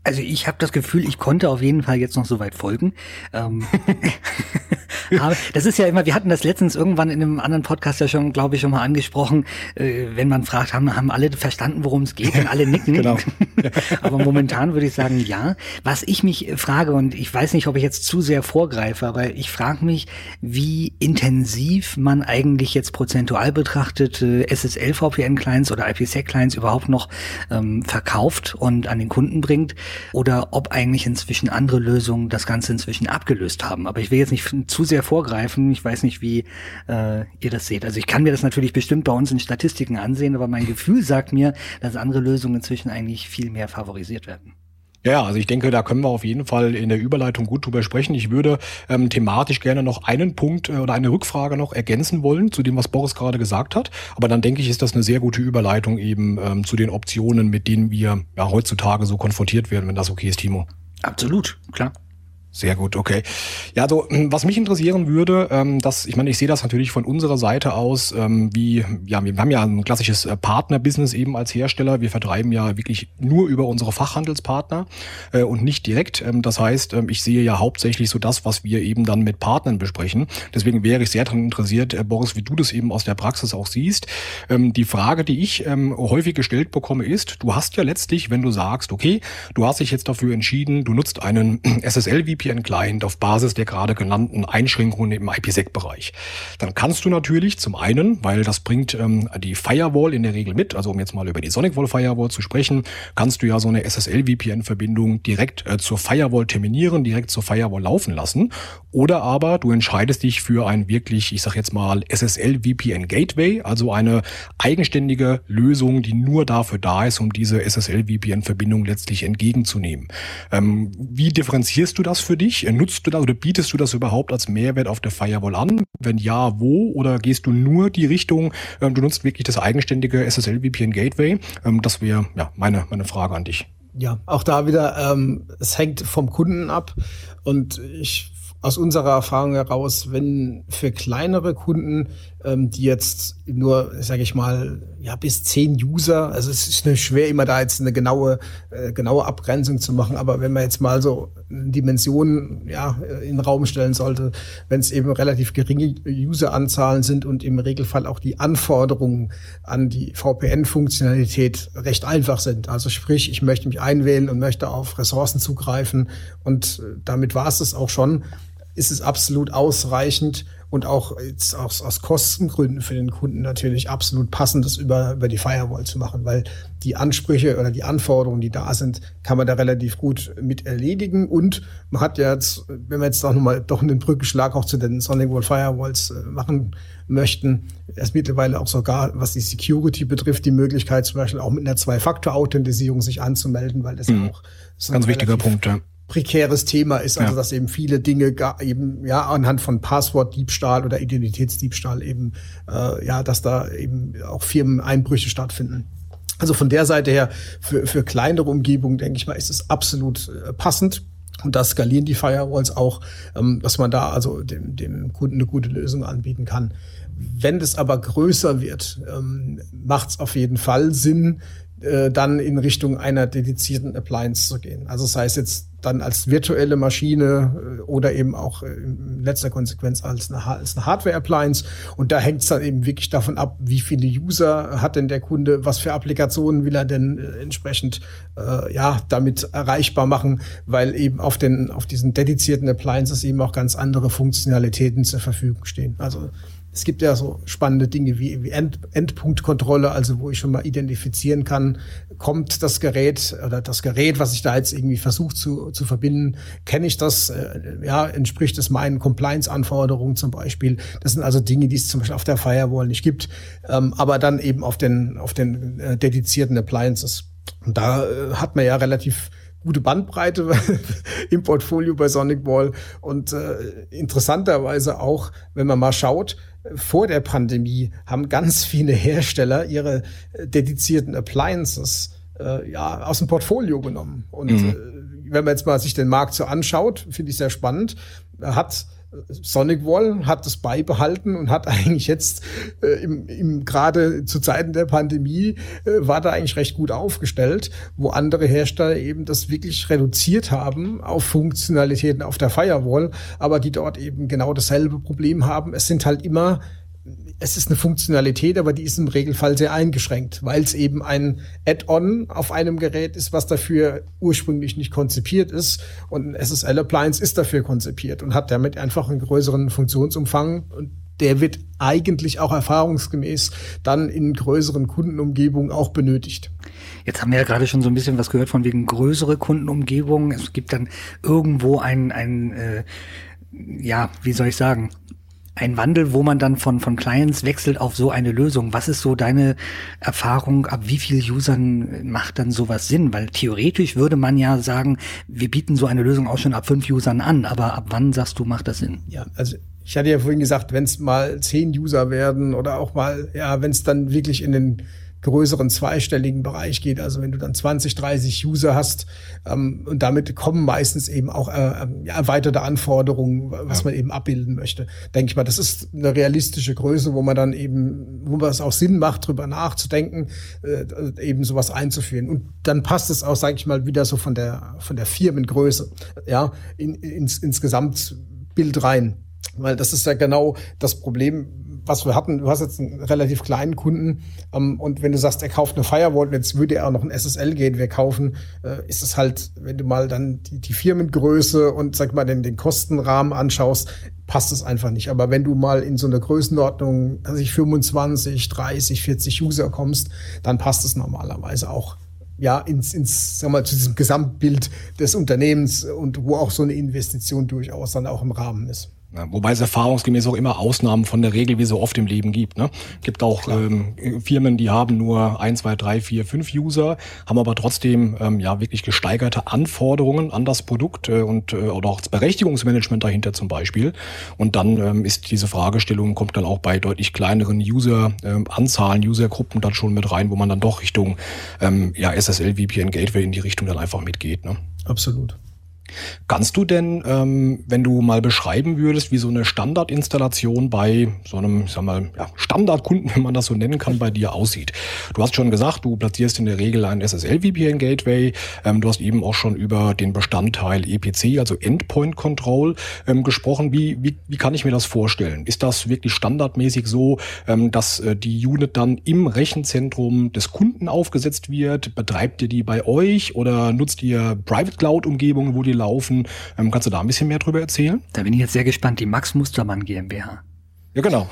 Also ich habe das Gefühl, ich konnte auf jeden Fall jetzt noch so weit folgen. Ähm, *laughs* *laughs* aber das ist ja immer, wir hatten das letztens irgendwann in einem anderen Podcast ja schon, glaube ich, schon mal angesprochen, äh, wenn man fragt, haben, haben alle verstanden, worum es geht und alle *laughs* nicken. genau. aber momentan würde ich sagen, ja. Was ich mich frage, und ich weiß nicht, ob ich jetzt zu sehr vorgreife, aber ich frage mich, wie intensiv man eigentlich jetzt prozentual betrachtet äh, SSL-VPN-Clients oder IPsec-Clients überhaupt noch ähm, verkauft und an den Kunden bringt oder ob eigentlich inzwischen andere Lösungen das Ganze inzwischen abgelöst haben. Aber ich will jetzt nicht zu sehr vorgreifen. Ich weiß nicht, wie äh, ihr das seht. Also ich kann mir das natürlich bestimmt bei uns in Statistiken ansehen, aber mein Gefühl sagt mir, dass andere Lösungen inzwischen eigentlich viel mehr favorisiert werden. Ja, also ich denke, da können wir auf jeden Fall in der Überleitung gut drüber sprechen. Ich würde ähm, thematisch gerne noch einen Punkt äh, oder eine Rückfrage noch ergänzen wollen zu dem, was Boris gerade gesagt hat. Aber dann denke ich, ist das eine sehr gute Überleitung eben ähm, zu den Optionen, mit denen wir ja heutzutage so konfrontiert werden, wenn das okay ist, Timo. Absolut, klar. Sehr gut, okay. Ja, also was mich interessieren würde, ähm, dass ich meine, ich sehe das natürlich von unserer Seite aus, ähm, wie ja, wir haben ja ein klassisches äh, Partnerbusiness eben als Hersteller. Wir vertreiben ja wirklich nur über unsere Fachhandelspartner äh, und nicht direkt. Ähm, das heißt, ähm, ich sehe ja hauptsächlich so das, was wir eben dann mit Partnern besprechen. Deswegen wäre ich sehr daran interessiert, äh, Boris, wie du das eben aus der Praxis auch siehst. Ähm, die Frage, die ich ähm, häufig gestellt bekomme, ist: Du hast ja letztlich, wenn du sagst, okay, du hast dich jetzt dafür entschieden, du nutzt einen *clears throat* SSL VPN-Client auf Basis der gerade genannten Einschränkungen im IPsec-Bereich. Dann kannst du natürlich zum einen, weil das bringt ähm, die Firewall in der Regel mit, also um jetzt mal über die SonicWall Firewall zu sprechen, kannst du ja so eine SSL-VPN-Verbindung direkt äh, zur Firewall terminieren, direkt zur Firewall laufen lassen. Oder aber du entscheidest dich für ein wirklich, ich sag jetzt mal, SSL-VPN-Gateway, also eine eigenständige Lösung, die nur dafür da ist, um diese SSL-VPN-Verbindung letztlich entgegenzunehmen. Ähm, wie differenzierst du das für dich? Nutzt du das oder bietest du das überhaupt als Mehrwert auf der Firewall an? Wenn ja, wo? Oder gehst du nur die Richtung, ähm, du nutzt wirklich das eigenständige SSL VPN Gateway? Ähm, das wäre ja meine, meine Frage an dich. Ja, auch da wieder, ähm, es hängt vom Kunden ab. Und ich aus unserer Erfahrung heraus, wenn für kleinere Kunden, ähm, die jetzt nur, sage ich mal, ja bis zehn User, also es ist schwer immer da jetzt eine genaue äh, genaue Abgrenzung zu machen, aber wenn man jetzt mal so Dimensionen ja in den Raum stellen sollte, wenn es eben relativ geringe Useranzahlen sind und im Regelfall auch die Anforderungen an die VPN-Funktionalität recht einfach sind. Also sprich, ich möchte mich einwählen und möchte auf Ressourcen zugreifen. Und äh, damit war es es auch schon ist es absolut ausreichend und auch jetzt aus, aus Kostengründen für den Kunden natürlich absolut passend, das über, über die Firewall zu machen, weil die Ansprüche oder die Anforderungen, die da sind, kann man da relativ gut mit erledigen. Und man hat ja jetzt, wenn wir jetzt auch nochmal doch einen Brückenschlag auch zu den Sonic Wall Firewalls äh, machen möchten, erst mittlerweile auch sogar, was die Security betrifft, die Möglichkeit zum Beispiel auch mit einer Zwei-Faktor-Authentisierung sich anzumelden, weil das mhm. auch so ganz wichtiger Punkt, ja prekäres Thema ist, also ja. dass eben viele Dinge eben ja anhand von Passwortdiebstahl oder Identitätsdiebstahl eben äh, ja, dass da eben auch Firmeneinbrüche stattfinden. Also von der Seite her, für, für kleinere Umgebungen, denke ich mal, ist es absolut äh, passend. Und da skalieren die Firewalls auch, ähm, dass man da also dem, dem Kunden eine gute Lösung anbieten kann. Wenn das aber größer wird, ähm, macht es auf jeden Fall Sinn, äh, dann in Richtung einer dedizierten Appliance zu gehen. Also das heißt jetzt dann als virtuelle Maschine äh, oder eben auch äh, in letzter Konsequenz als eine, als eine Hardware-Appliance. Und da hängt es dann eben wirklich davon ab, wie viele User hat denn der Kunde, was für Applikationen will er denn entsprechend äh, ja damit erreichbar machen, weil eben auf den auf diesen dedizierten Appliances eben auch ganz andere Funktionalitäten zur Verfügung stehen. Also es gibt ja so spannende Dinge wie, wie End, Endpunktkontrolle, also wo ich schon mal identifizieren kann, kommt das Gerät oder das Gerät, was ich da jetzt irgendwie versuche zu, zu verbinden, kenne ich das, äh, ja, entspricht es meinen Compliance-Anforderungen zum Beispiel. Das sind also Dinge, die es zum Beispiel auf der Firewall nicht gibt, ähm, aber dann eben auf den, auf den äh, dedizierten Appliances. Und da äh, hat man ja relativ gute Bandbreite *laughs* im Portfolio bei Sonic Wall und äh, interessanterweise auch, wenn man mal schaut, vor der Pandemie haben ganz viele Hersteller ihre äh, dedizierten Appliances äh, ja, aus dem Portfolio genommen. Und mhm. äh, wenn man jetzt mal sich den Markt so anschaut, finde ich sehr spannend, hat Sonic Wall hat das beibehalten und hat *laughs* eigentlich jetzt äh, im, im gerade zu Zeiten der Pandemie äh, war da eigentlich recht gut aufgestellt, wo andere Hersteller eben das wirklich reduziert haben auf Funktionalitäten auf der Firewall, aber die dort eben genau dasselbe Problem haben. Es sind halt immer es ist eine Funktionalität, aber die ist im Regelfall sehr eingeschränkt, weil es eben ein Add-on auf einem Gerät ist, was dafür ursprünglich nicht konzipiert ist. Und ein SSL-Appliance ist dafür konzipiert und hat damit einfach einen größeren Funktionsumfang. Und der wird eigentlich auch erfahrungsgemäß dann in größeren Kundenumgebungen auch benötigt. Jetzt haben wir ja gerade schon so ein bisschen was gehört von wegen größere Kundenumgebungen. Es gibt dann irgendwo ein, ein äh, ja, wie soll ich sagen, ein Wandel, wo man dann von, von Clients wechselt auf so eine Lösung. Was ist so deine Erfahrung? Ab wie vielen Usern macht dann sowas Sinn? Weil theoretisch würde man ja sagen, wir bieten so eine Lösung auch schon ab fünf Usern an. Aber ab wann sagst du, macht das Sinn? Ja, also ich hatte ja vorhin gesagt, wenn es mal zehn User werden oder auch mal, ja, wenn es dann wirklich in den größeren zweistelligen Bereich geht. Also wenn du dann 20, 30 User hast ähm, und damit kommen meistens eben auch äh, ähm, erweiterte Anforderungen, was ja. man eben abbilden möchte. Denke ich mal, das ist eine realistische Größe, wo man dann eben, wo es auch Sinn macht, drüber nachzudenken, äh, eben sowas einzuführen. Und dann passt es auch, sage ich mal, wieder so von der von der Firmengröße, ja, in, ins, ins Gesamtbild rein. Weil das ist ja genau das Problem, was wir hatten, du hast jetzt einen relativ kleinen Kunden ähm, und wenn du sagst, er kauft eine Firewall jetzt würde er auch noch ein SSL-Gateway kaufen, äh, ist es halt, wenn du mal dann die, die Firmengröße und sag mal den, den Kostenrahmen anschaust, passt es einfach nicht. Aber wenn du mal in so eine Größenordnung, also ich 25, 30, 40 User kommst, dann passt es normalerweise auch ja, ins, ins, sag mal, zu diesem Gesamtbild des Unternehmens und wo auch so eine Investition durchaus dann auch im Rahmen ist. Wobei es erfahrungsgemäß auch immer Ausnahmen von der Regel wie so oft im Leben gibt. Ne? Gibt auch ähm, Firmen, die haben nur ein, zwei, drei, vier, fünf User, haben aber trotzdem ähm, ja wirklich gesteigerte Anforderungen an das Produkt äh, und äh, oder auch das Berechtigungsmanagement dahinter zum Beispiel. Und dann ähm, ist diese Fragestellung kommt dann auch bei deutlich kleineren User ähm, Usergruppen dann schon mit rein, wo man dann doch Richtung ähm, ja SSL VPN Gateway in die Richtung dann einfach mitgeht. Ne? Absolut. Kannst du denn, ähm, wenn du mal beschreiben würdest, wie so eine Standardinstallation bei so einem, ich sag mal, ja, Standardkunden, *laughs* wenn man das so nennen kann, bei dir aussieht? Du hast schon gesagt, du platzierst in der Regel ein SSL-VPN-Gateway. Ähm, du hast eben auch schon über den Bestandteil EPC, also Endpoint Control, ähm, gesprochen. Wie, wie, wie kann ich mir das vorstellen? Ist das wirklich standardmäßig so, ähm, dass äh, die Unit dann im Rechenzentrum des Kunden aufgesetzt wird? Betreibt ihr die bei euch oder nutzt ihr Private Cloud-Umgebungen, wo die laufen. Ähm, kannst du da ein bisschen mehr drüber erzählen? Da bin ich jetzt sehr gespannt. Die Max Mustermann GmbH. Ja, genau.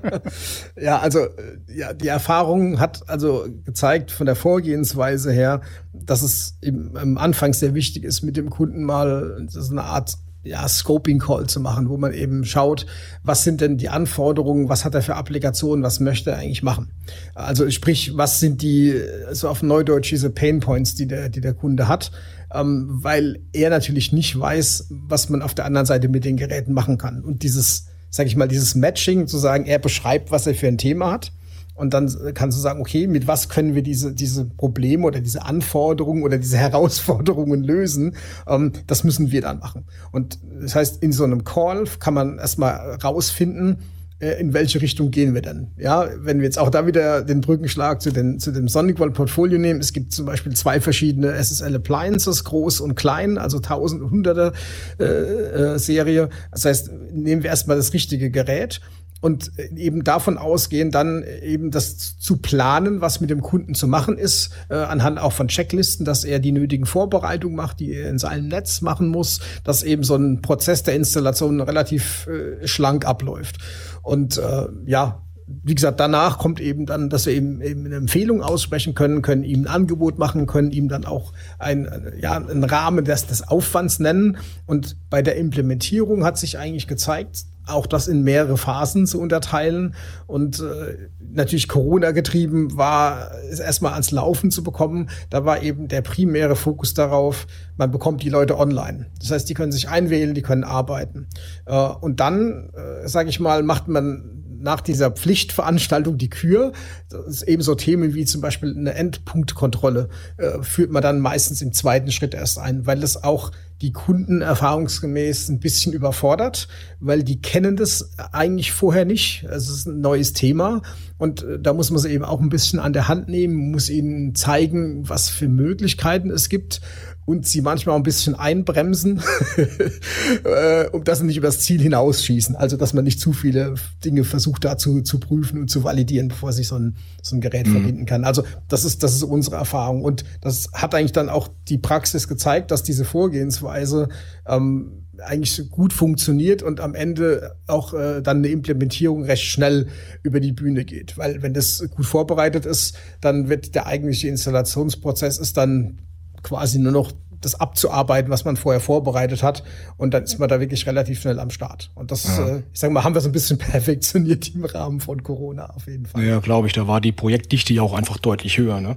*laughs* ja, also ja, die Erfahrung hat also gezeigt von der Vorgehensweise her, dass es im, im Anfang sehr wichtig ist, mit dem Kunden mal so eine Art ja, Scoping Call zu machen, wo man eben schaut, was sind denn die Anforderungen, was hat er für Applikationen, was möchte er eigentlich machen. Also sprich, was sind die, so auf Neudeutsch diese Pain Points, die der, die der Kunde hat, ähm, weil er natürlich nicht weiß, was man auf der anderen Seite mit den Geräten machen kann. Und dieses, sag ich mal, dieses Matching, zu sagen, er beschreibt, was er für ein Thema hat Und dann kannst du sagen, okay, mit was können wir diese, diese Probleme oder diese Anforderungen oder diese *laughs* Herausforderungen lösen? Ähm, das müssen wir dann machen. Und das heißt, in so einem Call kann man erstmal rausfinden, äh, in welche Richtung gehen wir denn? Ja, wenn wir jetzt auch da wieder den Brückenschlag zu, den, zu dem SonicWall Portfolio nehmen, es gibt zum Beispiel zwei verschiedene SSL Appliances, groß und klein, also tausend und hunderte äh, äh, Serie. Das heißt, nehmen wir erstmal das richtige Gerät und eben davon ausgehen, dann eben das zu planen, was mit dem Kunden zu machen ist, äh, anhand auch von Checklisten, dass er die nötigen Vorbereitungen macht, die er in seinem Netz machen muss, dass eben so ein Prozess der Installation relativ äh, schlank abläuft. Und äh, ja, wie gesagt, danach kommt eben dann, dass wir eben, eben eine Empfehlung aussprechen können, können ihm ein Angebot machen, können ihm dann auch ein, ja, einen Rahmen des, des Aufwands nennen. Und bei der Implementierung hat sich eigentlich gezeigt, auch das in mehrere Phasen zu unterteilen. Und äh, natürlich Corona getrieben war es erstmal ans Laufen zu bekommen. Da war eben der primäre Fokus darauf, man bekommt die Leute online. Das heißt, die können sich einwählen, die können arbeiten. Äh, und dann, äh, sage ich mal, macht man nach dieser Pflichtveranstaltung die Kür, das ist eben so Themen wie zum Beispiel eine Endpunktkontrolle, äh, führt man dann meistens im zweiten Schritt erst ein, weil das auch die Kunden erfahrungsgemäß ein bisschen überfordert, weil die kennen das eigentlich vorher nicht. Es ist ein neues Thema und äh, da muss man sie eben auch ein bisschen an der Hand nehmen, muss ihnen zeigen, was für Möglichkeiten es gibt und sie manchmal auch ein bisschen einbremsen, *laughs* äh, um dass sie nicht übers Ziel hinausschießen. Also, dass man nicht zu viele Dinge versucht dazu zu prüfen und zu validieren, bevor sich so ein, so ein Gerät mhm. verbinden kann. Also, das ist, das ist unsere Erfahrung. Und das hat eigentlich dann auch die Praxis gezeigt, dass diese Vorgehensweise ähm, eigentlich gut funktioniert und am Ende auch äh, dann eine Implementierung recht schnell über die Bühne geht. Weil wenn das gut vorbereitet ist, dann wird der eigentliche Installationsprozess ist dann quasi nur noch das abzuarbeiten, was man vorher vorbereitet hat. Und dann ist man da wirklich relativ schnell am Start. Und das, ja. äh, ich sage mal, haben wir so ein bisschen *laughs* perfektioniert im Rahmen von Corona auf jeden Fall. Ja, glaube ich. Da war die Projektdichte ja auch einfach deutlich höher. Ne?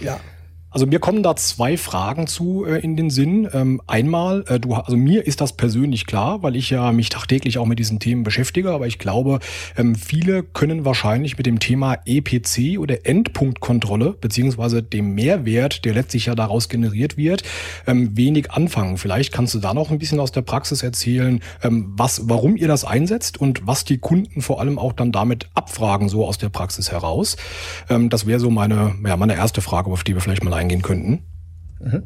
Ja. Also mir kommen da zwei Fragen zu äh, in den Sinn. Ähm, einmal, äh, du, also mir ist das persönlich klar, weil ich ja mich tagtäglich auch mit diesen Themen beschäftige, aber ich glaube, ähm, viele können wahrscheinlich mit dem Thema EPC oder Endpunktkontrolle beziehungsweise dem Mehrwert, der letztlich ja daraus generiert wird, ähm, wenig anfangen. Vielleicht kannst du da noch ein bisschen aus der Praxis erzählen, ähm, was, warum ihr das einsetzt und was die Kunden vor allem auch dann damit abfragen, so aus der Praxis heraus. Ähm, das wäre so meine, ja, meine erste Frage, auf die wir vielleicht mal eingehen könnten. Mhm.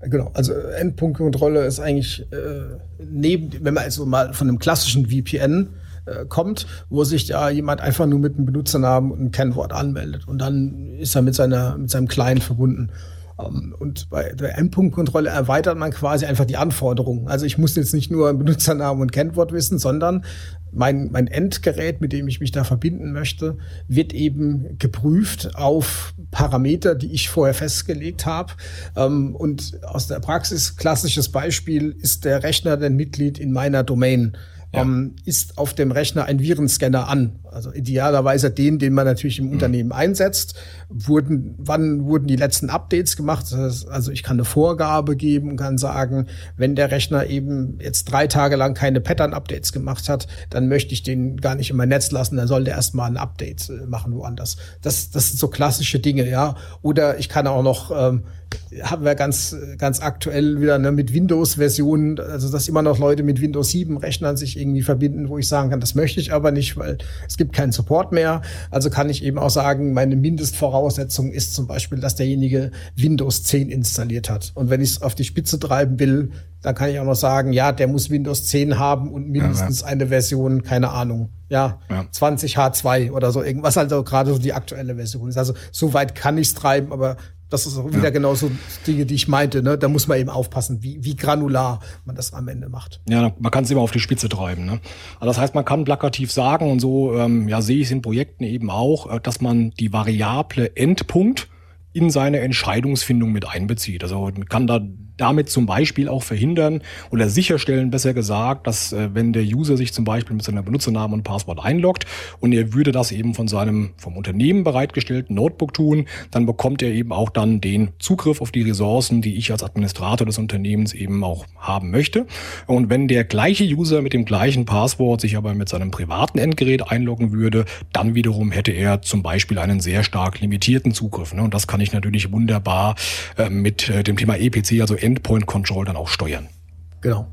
Genau, also Endpunktkontrolle ist eigentlich äh, neben, wenn man also mal von einem klassischen VPN äh, kommt, wo sich ja jemand einfach nur mit einem Benutzernamen und einem Kennwort anmeldet und dann ist er mit seiner mit seinem Client verbunden. Ähm, und bei der Endpunktkontrolle erweitert man quasi einfach die Anforderungen. Also ich muss jetzt nicht nur Benutzernamen und Kennwort wissen, sondern mein, mein Endgerät, mit dem ich mich da verbinden möchte, wird eben geprüft auf Parameter, die ich vorher festgelegt habe. Ähm, und aus der Praxis, klassisches Beispiel, ist der Rechner denn Mitglied in meiner Domain ja. ähm, ist auf dem Rechner ein Virenscanner an. Also idealerweise den, den man natürlich im mhm. Unternehmen einsetzt. Wurden, wann wurden die letzten Updates gemacht? Das heißt, also ich kann eine Vorgabe geben und kann sagen, wenn der Rechner eben jetzt drei Tage lang keine Pattern-Updates gemacht hat, dann möchte ich den gar nicht in mein Netz lassen, dann soll der erstmal ein Update äh, machen woanders. Das, das sind so klassische Dinge, ja. Oder ich kann auch noch ähm, haben wir ganz, ganz aktuell wieder ne, mit Windows-Versionen, also dass immer noch Leute mit Windows 7 Rechnern sich irgendwie verbinden, wo ich sagen kann, das möchte ich aber nicht, weil es gibt keinen Support mehr. Also kann ich eben auch sagen, meine Mindestvoraussetzung ist zum Beispiel, dass derjenige Windows 10 installiert hat. Und wenn ich es auf die Spitze treiben will, dann kann ich auch noch sagen, ja, der muss Windows 10 haben und mindestens ja, ja. eine Version, keine Ahnung, ja, ja, 20 H2 oder so, irgendwas also gerade so die aktuelle Version ist. Also so weit kann ich es treiben, aber das ist auch wieder ja. genauso Dinge, die ich meinte. Ne? Da muss man eben aufpassen, wie, wie granular man das am Ende macht. Ja, man kann es immer auf die Spitze treiben. Ne? Also das heißt, man kann plakativ sagen, und so ähm, ja, sehe ich es in Projekten eben auch, äh, dass man die Variable Endpunkt in seine Entscheidungsfindung mit einbezieht. Also man kann da damit zum Beispiel auch verhindern oder sicherstellen, besser gesagt, dass äh, wenn der User sich zum Beispiel mit seiner Benutzernamen und Passwort einloggt und er würde das eben von seinem vom Unternehmen bereitgestellten Notebook tun, dann bekommt er eben auch dann den Zugriff auf die Ressourcen, die ich als Administrator des Unternehmens eben auch haben möchte. Und wenn der gleiche User mit dem gleichen Passwort sich aber mit seinem privaten Endgerät einloggen würde, dann wiederum hätte er zum Beispiel einen sehr stark limitierten Zugriff. Ne? Und das kann ich natürlich wunderbar äh, mit äh, dem Thema EPC, also Endpoint Control, dann auch steuern. Genau.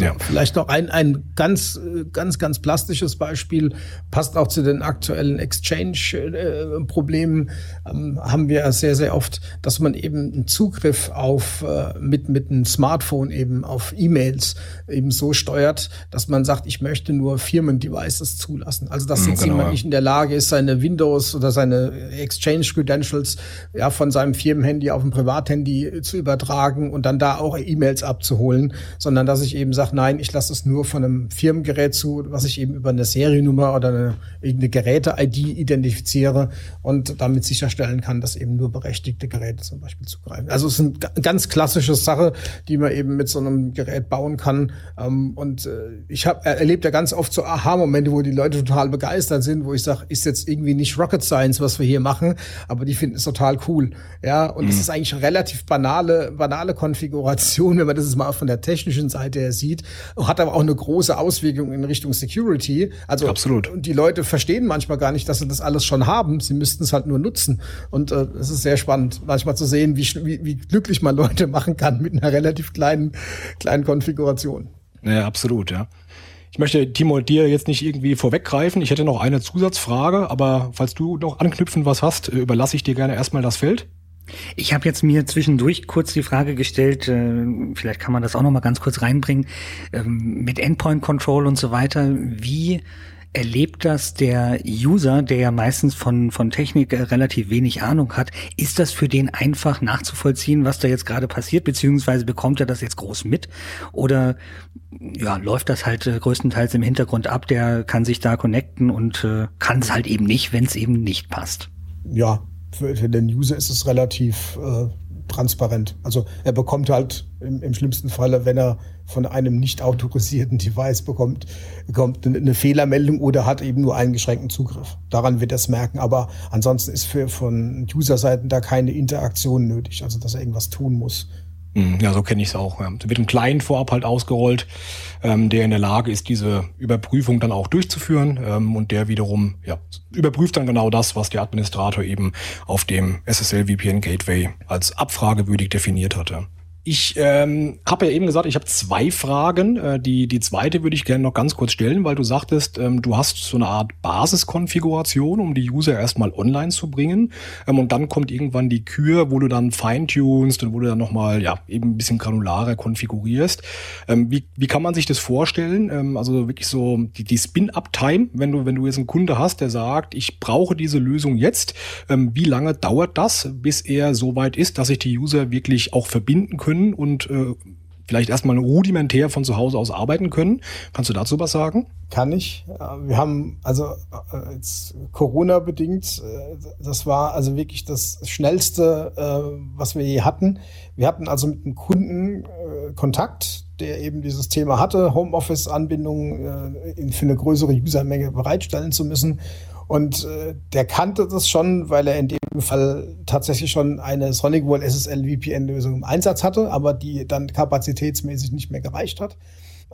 Also ja. vielleicht noch ein, ein ganz, ganz, ganz plastisches Beispiel, passt auch zu den aktuellen Exchange-Problemen, ähm, haben wir sehr, sehr oft, dass man eben einen Zugriff auf, äh, mit, mit einem Smartphone eben auf E-Mails eben so steuert, dass man sagt, ich möchte nur Firmen-Devices zulassen. Also dass mhm, jetzt genau. jemand nicht in der Lage ist, seine Windows oder seine Exchange-Credentials ja, von seinem Firmenhandy auf ein Privathandy zu übertragen und dann da auch E-Mails abzuholen, sondern dass ich eben sage, nein, ich lasse es nur von einem Firmengerät zu, was ich eben über eine Seriennummer oder eine, irgendeine Geräte-ID identifiziere und damit sicherstellen kann, dass eben nur berechtigte Geräte zum Beispiel zugreifen. Also es ist eine ganz klassische Sache, die man eben mit so einem Gerät bauen kann. Ähm, und äh, ich habe erlebt ja ganz oft so Aha-Momente, wo die Leute total begeistert sind, wo ich sage, ist jetzt irgendwie nicht Rocket Science, was wir hier machen, aber die finden es total cool. Ja, und es mhm. ist eigentlich eine relativ banale, banale Konfiguration, wenn man das jetzt mal von der technischen Seite her sieht sieht, hat aber auch eine große Auswirkung in Richtung Security. Also Absolut. die Leute verstehen manchmal gar nicht, dass sie das alles schon haben. Sie müssten es halt nur nutzen. Und äh, es ist sehr spannend, manchmal zu sehen, wie, wie, wie glücklich man *laughs* Leute machen kann mit einer relativ kleinen, kleinen Konfiguration. Ja, absolut, ja. Ich möchte, Timo, dir jetzt nicht irgendwie vorweggreifen. Ich hätte noch eine Zusatzfrage, aber falls du noch anknüpfen was hast, äh, überlasse ich dir gerne erstmal das Feld. Ich habe jetzt mir zwischendurch kurz die Frage gestellt, äh, vielleicht kann man das auch noch mal ganz kurz reinbringen, ähm, mit Endpoint Control und so weiter, wie erlebt das der User, der ja meistens von, von Technik äh, relativ wenig Ahnung hat? Ist das für den einfach nachzuvollziehen, was da jetzt gerade passiert, beziehungsweise bekommt er das jetzt groß mit? Oder ja, läuft das halt äh, größtenteils im Hintergrund ab, der kann sich da connecten und äh, kann es halt eben nicht, wenn es eben nicht passt? Ja, für, den User ist es relativ äh, transparent. Also er bekommt halt im, im, schlimmsten Falle, wenn er von einem nicht autorisierten *laughs* Device bekommt, bekommt eine, eine Fehlermeldung oder hat eben nur eingeschränkten Zugriff. Daran wird er es merken. Aber ansonsten ist für von User-Seiten da keine Interaktion nötig, also dass er irgendwas tun muss. Hm, ja, so kenne ich es auch. Ja. Da wird ein Client vorab halt ausgerollt, ähm, der in der Lage ist, diese Überprüfung dann auch durchzuführen ähm, und der wiederum ja, überprüft dann genau das, was der Administrator eben auf dem SSL VPN Gateway als abfragewürdig definiert hatte. Ich ähm, habe ja eben gesagt, ich habe zwei Fragen. Äh, die, die zweite würde ich gerne noch ganz kurz stellen, weil du sagtest, ähm, du hast so eine Art Basiskonfiguration, um die User erstmal online zu bringen. Ähm, und dann kommt irgendwann die Kür, wo du dann feintunst und wo du dann nochmal ja, eben ein bisschen granularer konfigurierst. Ähm, wie, wie kann man sich das vorstellen? Ähm, also wirklich so die, die Spin-Up-Time, wenn du, wenn du jetzt einen Kunde hast, der sagt, ich brauche diese Lösung jetzt. Ähm, wie lange dauert das, bis er so weit ist, dass sich die User wirklich auch verbinden können? Können und äh, vielleicht erstmal rudimentär von zu Hause aus arbeiten können. Kannst du dazu was sagen? Kann ich. Wir haben also äh, Corona bedingt, äh, das war also wirklich das schnellste, äh, was wir je hatten. Wir hatten also mit einem Kunden Kontakt, der eben dieses Thema hatte, Homeoffice-Anbindung für eine größere Usermenge bereitstellen zu müssen. Und äh, der kannte das schon, weil er in dem Fall tatsächlich schon eine SonicWall SSL VPN-Lösung im Einsatz hatte, aber die dann kapazitätsmäßig nicht mehr gereicht hat.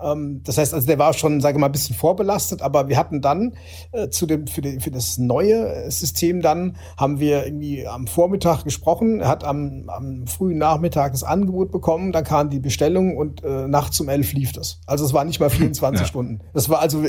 Ähm, das heißt, also der war schon, sage ich mal, ein bisschen vorbelastet, aber wir hatten dann äh, zu dem, für, die, für das neue System dann, haben wir irgendwie am Vormittag gesprochen, er hat am, am frühen Nachmittag das Angebot bekommen, dann kam die Bestellung und äh, nachts um elf lief das. Also es war nicht mal *laughs* 24 ja. Stunden. Das war also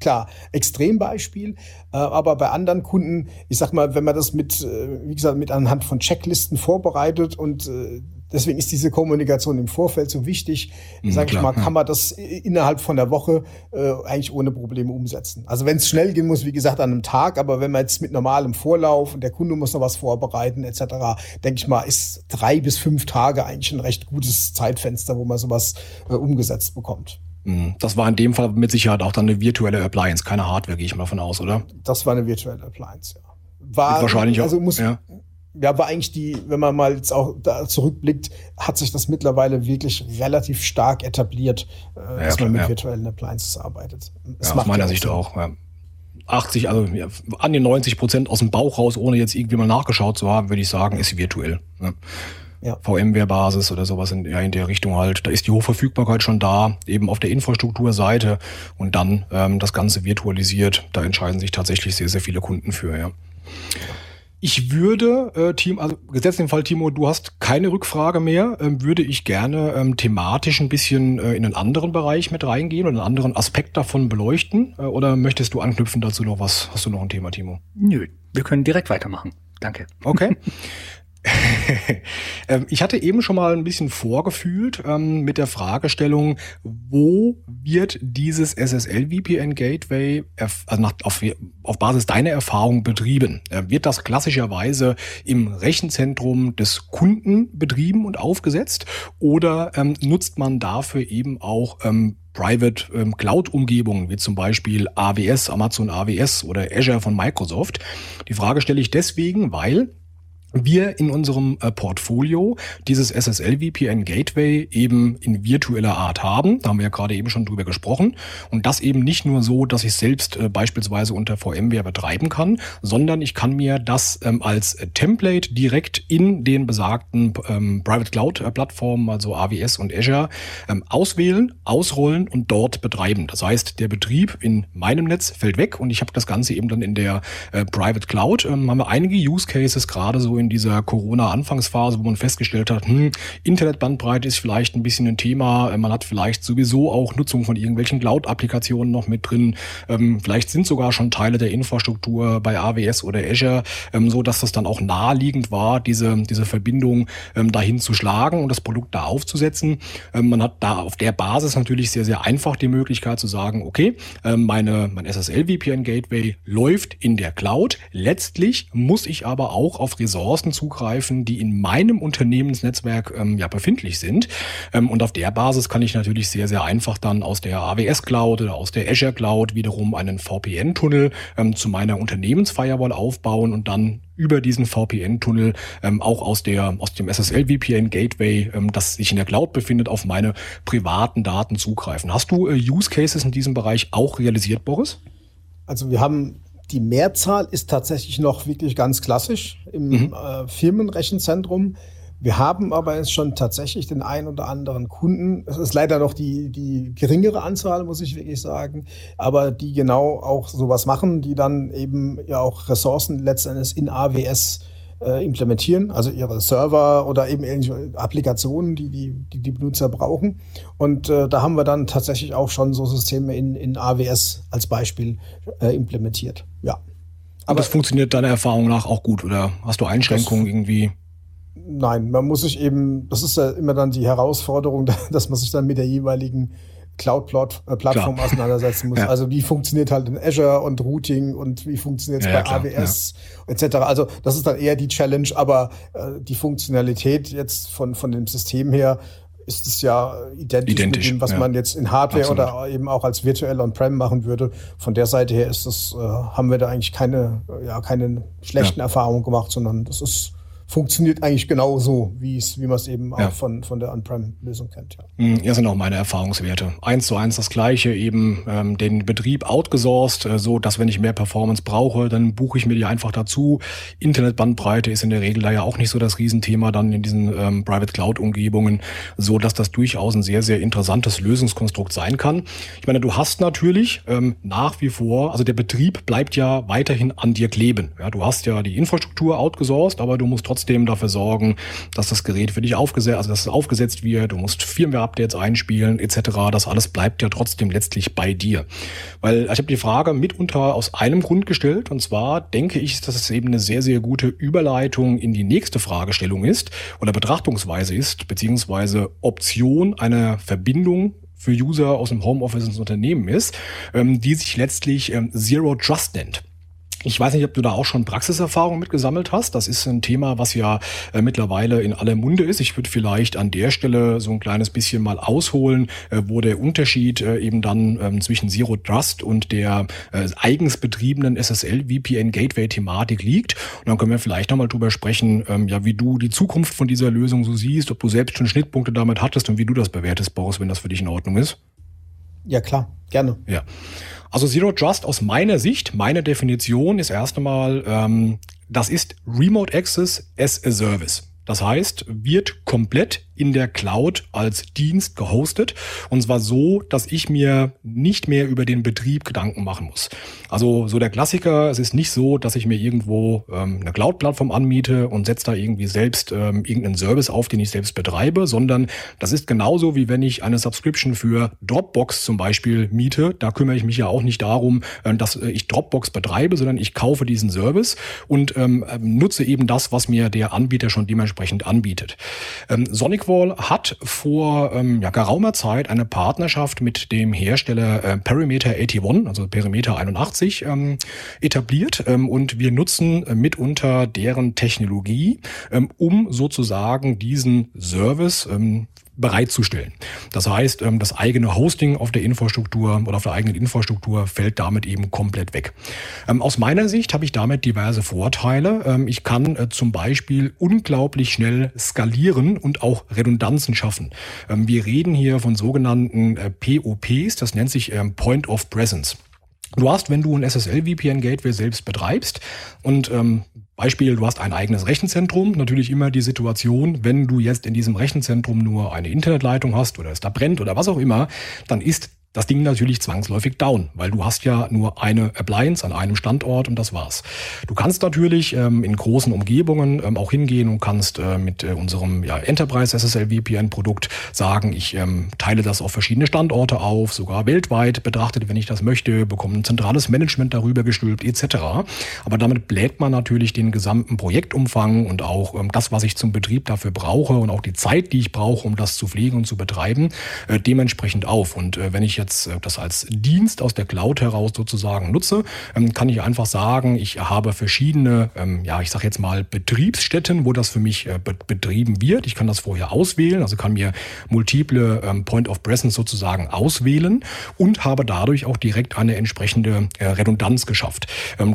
klar, Extrembeispiel, äh, aber bei anderen Kunden, ich sag mal, wenn man das mit, äh, wie gesagt, mit anhand von Checklisten vorbereitet und äh, deswegen ist diese Kommunikation im Vorfeld so wichtig, mhm, sage ich mal, kann man das innerhalb von der Woche äh, eigentlich ohne Probleme umsetzen. Also wenn es schnell gehen muss, wie gesagt, an einem Tag, aber wenn man jetzt mit normalem Vorlauf und der Kunde muss noch was vorbereiten etc., denke ich mal, ist drei bis fünf Tage eigentlich ein recht gutes Zeitfenster, wo man sowas äh, umgesetzt bekommt. Mhm. Das war in dem Fall mit Sicherheit auch dann eine virtuelle Appliance, keine Hardware, gehe ich mal von aus, oder? Das war eine virtuelle Appliance, ja. War wahrscheinlich also muss, ja. Ja, war eigentlich die, wenn man mal jetzt auch da zurückblickt, hat sich das mittlerweile wirklich relativ stark etabliert, äh, ja, dass man mit ja. virtuellen Appliances arbeitet. Das ja, aus meiner Sicht auch. Ja. 80, also ja, an die 90 Prozent aus dem Bauch raus, ohne jetzt irgendwie mal nachgeschaut zu haben, würde ich sagen, ist virtuell. Ne? Ja. VMware-Basis oder sowas in, ja, in der Richtung halt. Da ist die Hochverfügbarkeit schon da, eben auf der Infrastrukturseite und dann ähm, das Ganze virtualisiert. Da entscheiden sich tatsächlich sehr, sehr viele Kunden für, ja. Ich würde, äh, Team, also gesetzt den Fall, Timo, du hast keine Rückfrage mehr, ähm, würde ich gerne ähm, thematisch ein bisschen äh, in einen anderen Bereich mit reingehen oder einen anderen Aspekt davon beleuchten. Äh, oder möchtest du anknüpfen dazu noch was? Hast du noch ein Thema, Timo? Nö, wir können direkt weitermachen. Danke. Okay. *laughs* *laughs* Ähm, ich hatte eben schon mal ein bisschen vorgefühlt ähm, mit der Fragestellung, wo wird dieses SSL VPN Gateway also nach, auf, auf Basis deiner Erfahrung betrieben? Äh, wird das klassischerweise im Rechenzentrum des Kunden betrieben und aufgesetzt oder ähm, nutzt man dafür eben auch ähm, Private ähm, Cloud-Umgebungen, wie zum Beispiel AWS, Amazon AWS oder Azure von Microsoft. Die Frage stelle ich deswegen, weil wir in unserem äh, Portfolio dieses SSL VPN Gateway eben in virtueller Art haben. Da haben wir ja gerade eben schon drüber gesprochen. Und das eben nicht nur so, dass ich selbst äh, beispielsweise unter VMware betreiben kann, sondern ich kann mir das ähm, als Template direkt in den besagten ähm, Private Cloud äh, Plattformen, also AWS und Azure, ähm, auswählen, ausrollen und dort betreiben. Das heißt, der Betrieb in meinem Netz fällt weg und ich habe das Ganze eben dann in der äh, Private Cloud. Ähm, haben wir einige Use Cases gerade so in dieser Corona-Anfangsphase, wo man festgestellt hat, hm, Internetbandbreite ist vielleicht ein bisschen ein Thema. Man hat vielleicht sowieso auch Nutzung von irgendwelchen Cloud-Applikationen noch mit drin. Ähm, vielleicht sind sogar schon Teile der Infrastruktur bei AWS oder Azure, ähm, so dass das dann auch naheliegend war, diese, diese Verbindung ähm, dahin zu schlagen und das Produkt da aufzusetzen. Ähm, man hat da auf der Basis natürlich sehr, sehr einfach die Möglichkeit zu sagen, okay, ähm, meine, mein SSL VPN Gateway läuft in der Cloud. Letztlich muss ich aber auch auf Ressourcen Ressourcen zugreifen, die in meinem Unternehmensnetzwerk ähm, ja befindlich sind. Ähm, und auf der Basis kann ich natürlich sehr, sehr einfach dann aus der AWS Cloud oder aus der Azure Cloud wiederum einen VPN-Tunnel ähm, zu meiner Unternehmensfirewall aufbauen und dann über diesen VPN-Tunnel ähm, auch aus der aus dem SSL VPN Gateway, ähm, das sich in der Cloud befindet, auf meine privaten Daten zugreifen. Hast du äh, Use Cases in diesem Bereich auch realisiert, Boris? Also wir haben die Mehrzahl ist tatsächlich noch wirklich ganz klassisch im mhm. äh, Firmenrechenzentrum. Wir haben aber jetzt schon tatsächlich den einen oder anderen Kunden. Es ist leider noch die, die geringere Anzahl, muss ich wirklich sagen, aber die genau auch sowas machen, die dann eben ja auch Ressourcen letztendlich in AWS äh, implementieren, also ihre Server oder eben irgendwelche Applikationen, die die, die, die Benutzer brauchen. Und äh, da haben wir dann tatsächlich auch schon so Systeme in, in AWS als Beispiel äh, implementiert. Ja. Aber das funktioniert deiner Erfahrung nach auch gut oder hast du Einschränkungen irgendwie? Nein, man muss sich eben, das ist ja immer dann die Herausforderung, *laughs* dass man sich dann mit der jeweiligen Cloud-Plattform äh, auseinandersetzen muss. *laughs* Ja. Also wie funktioniert halt in Azure und Routing und wie funktioniert es ja, bei ja, AWS etc. Also das ist dann eher die Challenge, aber äh, die Funktionalität jetzt von, von dem System her ist es ja identisch, identisch mit dem, was man jetzt in Hardware Absolut. oder eben auch als virtuell on-prem machen würde. Von der Seite her ist das, äh, haben wir da eigentlich keine, ja, keine schlechten Erfahrungen gemacht, sondern das ist funktioniert eigentlich genauso, wie es, wie man es eben ja. auch von, von der On-Prem-Lösung kennt. Ja. Hm, ja, sind auch meine Erfahrungswerte. Eins zu eins das gleiche, eben ähm, den Betrieb outgesourced, äh, so dass wenn ich mehr Performance brauche, dann buche ich mir die einfach dazu. Internetbandbreite ist in der Regel da ja auch nicht so das Riesenthema dann in diesen ähm, Private Cloud-Umgebungen, so dass das durchaus ein sehr, sehr interessantes Lösungskonstrukt sein kann. Ich meine, du hast natürlich ähm, nach wie vor, also der Betrieb bleibt ja weiterhin an dir kleben. Ja, du hast ja die Infrastruktur outgesourced, aber du musst trotzdem trotzdem dafür sorgen, dass das Gerät für dich aufgesetzt, also dass es aufgesetzt wird, du musst Firmware-Updates einspielen etc. Das alles bleibt ja trotzdem letztlich bei dir. Weil ich habe die Frage mitunter aus einem Grund gestellt und zwar denke ich, dass es eben eine sehr, sehr gute Überleitung in die nächste Fragestellung ist oder Betrachtungsweise ist, beziehungsweise Option einer Verbindung für User aus dem Homeoffice ins Unternehmen ist, ähm, die sich letztlich ähm, Zero Trust nennt. Ich weiß nicht, ob du da auch schon Praxiserfahrung mitgesammelt hast. Das ist ein Thema, was ja äh, mittlerweile in aller Munde ist. Ich würde vielleicht an der Stelle so ein kleines bisschen mal ausholen, äh, wo der Unterschied äh, eben dann ähm, zwischen Zero Trust und der äh, eigens betriebenen SSL VPN Gateway Thematik liegt. Und dann können wir vielleicht nochmal drüber sprechen, ähm, ja, wie du die Zukunft von dieser Lösung so siehst, ob du selbst schon Schnittpunkte damit hattest und wie du das bewertest, Boris, wenn das für dich in Ordnung ist. Ja, klar, gerne. Ja. Also Zero Trust aus meiner Sicht, meine Definition ist erst einmal, ähm, das ist Remote Access as a Service. Das heißt, wird komplett in der Cloud als Dienst gehostet. Und zwar so, dass ich mir nicht mehr über den Betrieb Gedanken machen muss. Also so der Klassiker, es ist nicht so, dass ich mir irgendwo ähm, eine Cloud-Plattform anmiete und setze da irgendwie selbst ähm, irgendeinen Service auf, den ich selbst betreibe, sondern das ist genauso wie wenn ich eine Subscription für Dropbox zum Beispiel miete. Da kümmere ich mich ja auch nicht darum, äh, dass äh, ich Dropbox betreibe, sondern ich kaufe diesen Service und ähm, nutze eben das, was mir der Anbieter schon dementsprechend anbietet. Ähm, Sonic Firewall hat vor ähm, ja, geraumer Zeit eine Partnerschaft mit dem Hersteller äh, Perimeter 81, also Perimeter 81, ähm, etabliert ähm, und wir nutzen äh, mitunter deren Technologie, ähm, um sozusagen diesen Service ähm, bereitzustellen. Das heißt, ähm, das eigene Hosting auf der Infrastruktur oder auf der eigenen Infrastruktur fällt damit eben komplett weg. Ähm, aus meiner Sicht habe ich damit diverse Vorteile. Ähm, ich kann äh, zum Beispiel unglaublich schnell skalieren und auch Redundanzen schaffen. Wir reden hier von sogenannten äh, POPs, das nennt sich Point of Presence. Du hast, wenn du ein SSL-VPN-Gateway selbst betreibst und ähm, Beispiel, du hast ein eigenes Rechenzentrum, natürlich immer die Situation, wenn du jetzt in diesem Rechenzentrum nur eine Internetleitung hast oder es da brennt oder was auch immer, dann ist das Ding natürlich zwangsläufig down, weil du hast ja nur eine Appliance an einem Standort und das war's. Du kannst natürlich ähm, in großen Umgebungen ähm, auch hingehen und kannst äh, mit äh, unserem ja, Enterprise SSL VPN Produkt sagen, ich ähm, teile das auf verschiedene Standorte auf, sogar weltweit betrachtet, wenn ich das möchte, bekomme ein zentrales Management darüber gestülpt etc. Aber damit bläht man natürlich den gesamten Projektumfang und auch ähm, das, was ich zum Betrieb dafür brauche und auch die Zeit, die ich brauche, um das zu pflegen und zu betreiben, äh, dementsprechend auf. Und äh, wenn ich jetzt äh, das als Dienst aus der Cloud heraus sozusagen nutze, ähm, kann ich einfach sagen, ich habe verschiedene, ähm, ja, ich sage jetzt mal Betriebsstätten, wo das für mich äh, betrieben wird. Ich kann das vorher auswählen, also kann mir multiple ähm, Point of Presence sozusagen auswählen und habe dadurch auch direkt eine entsprechende äh, Redundanz geschafft.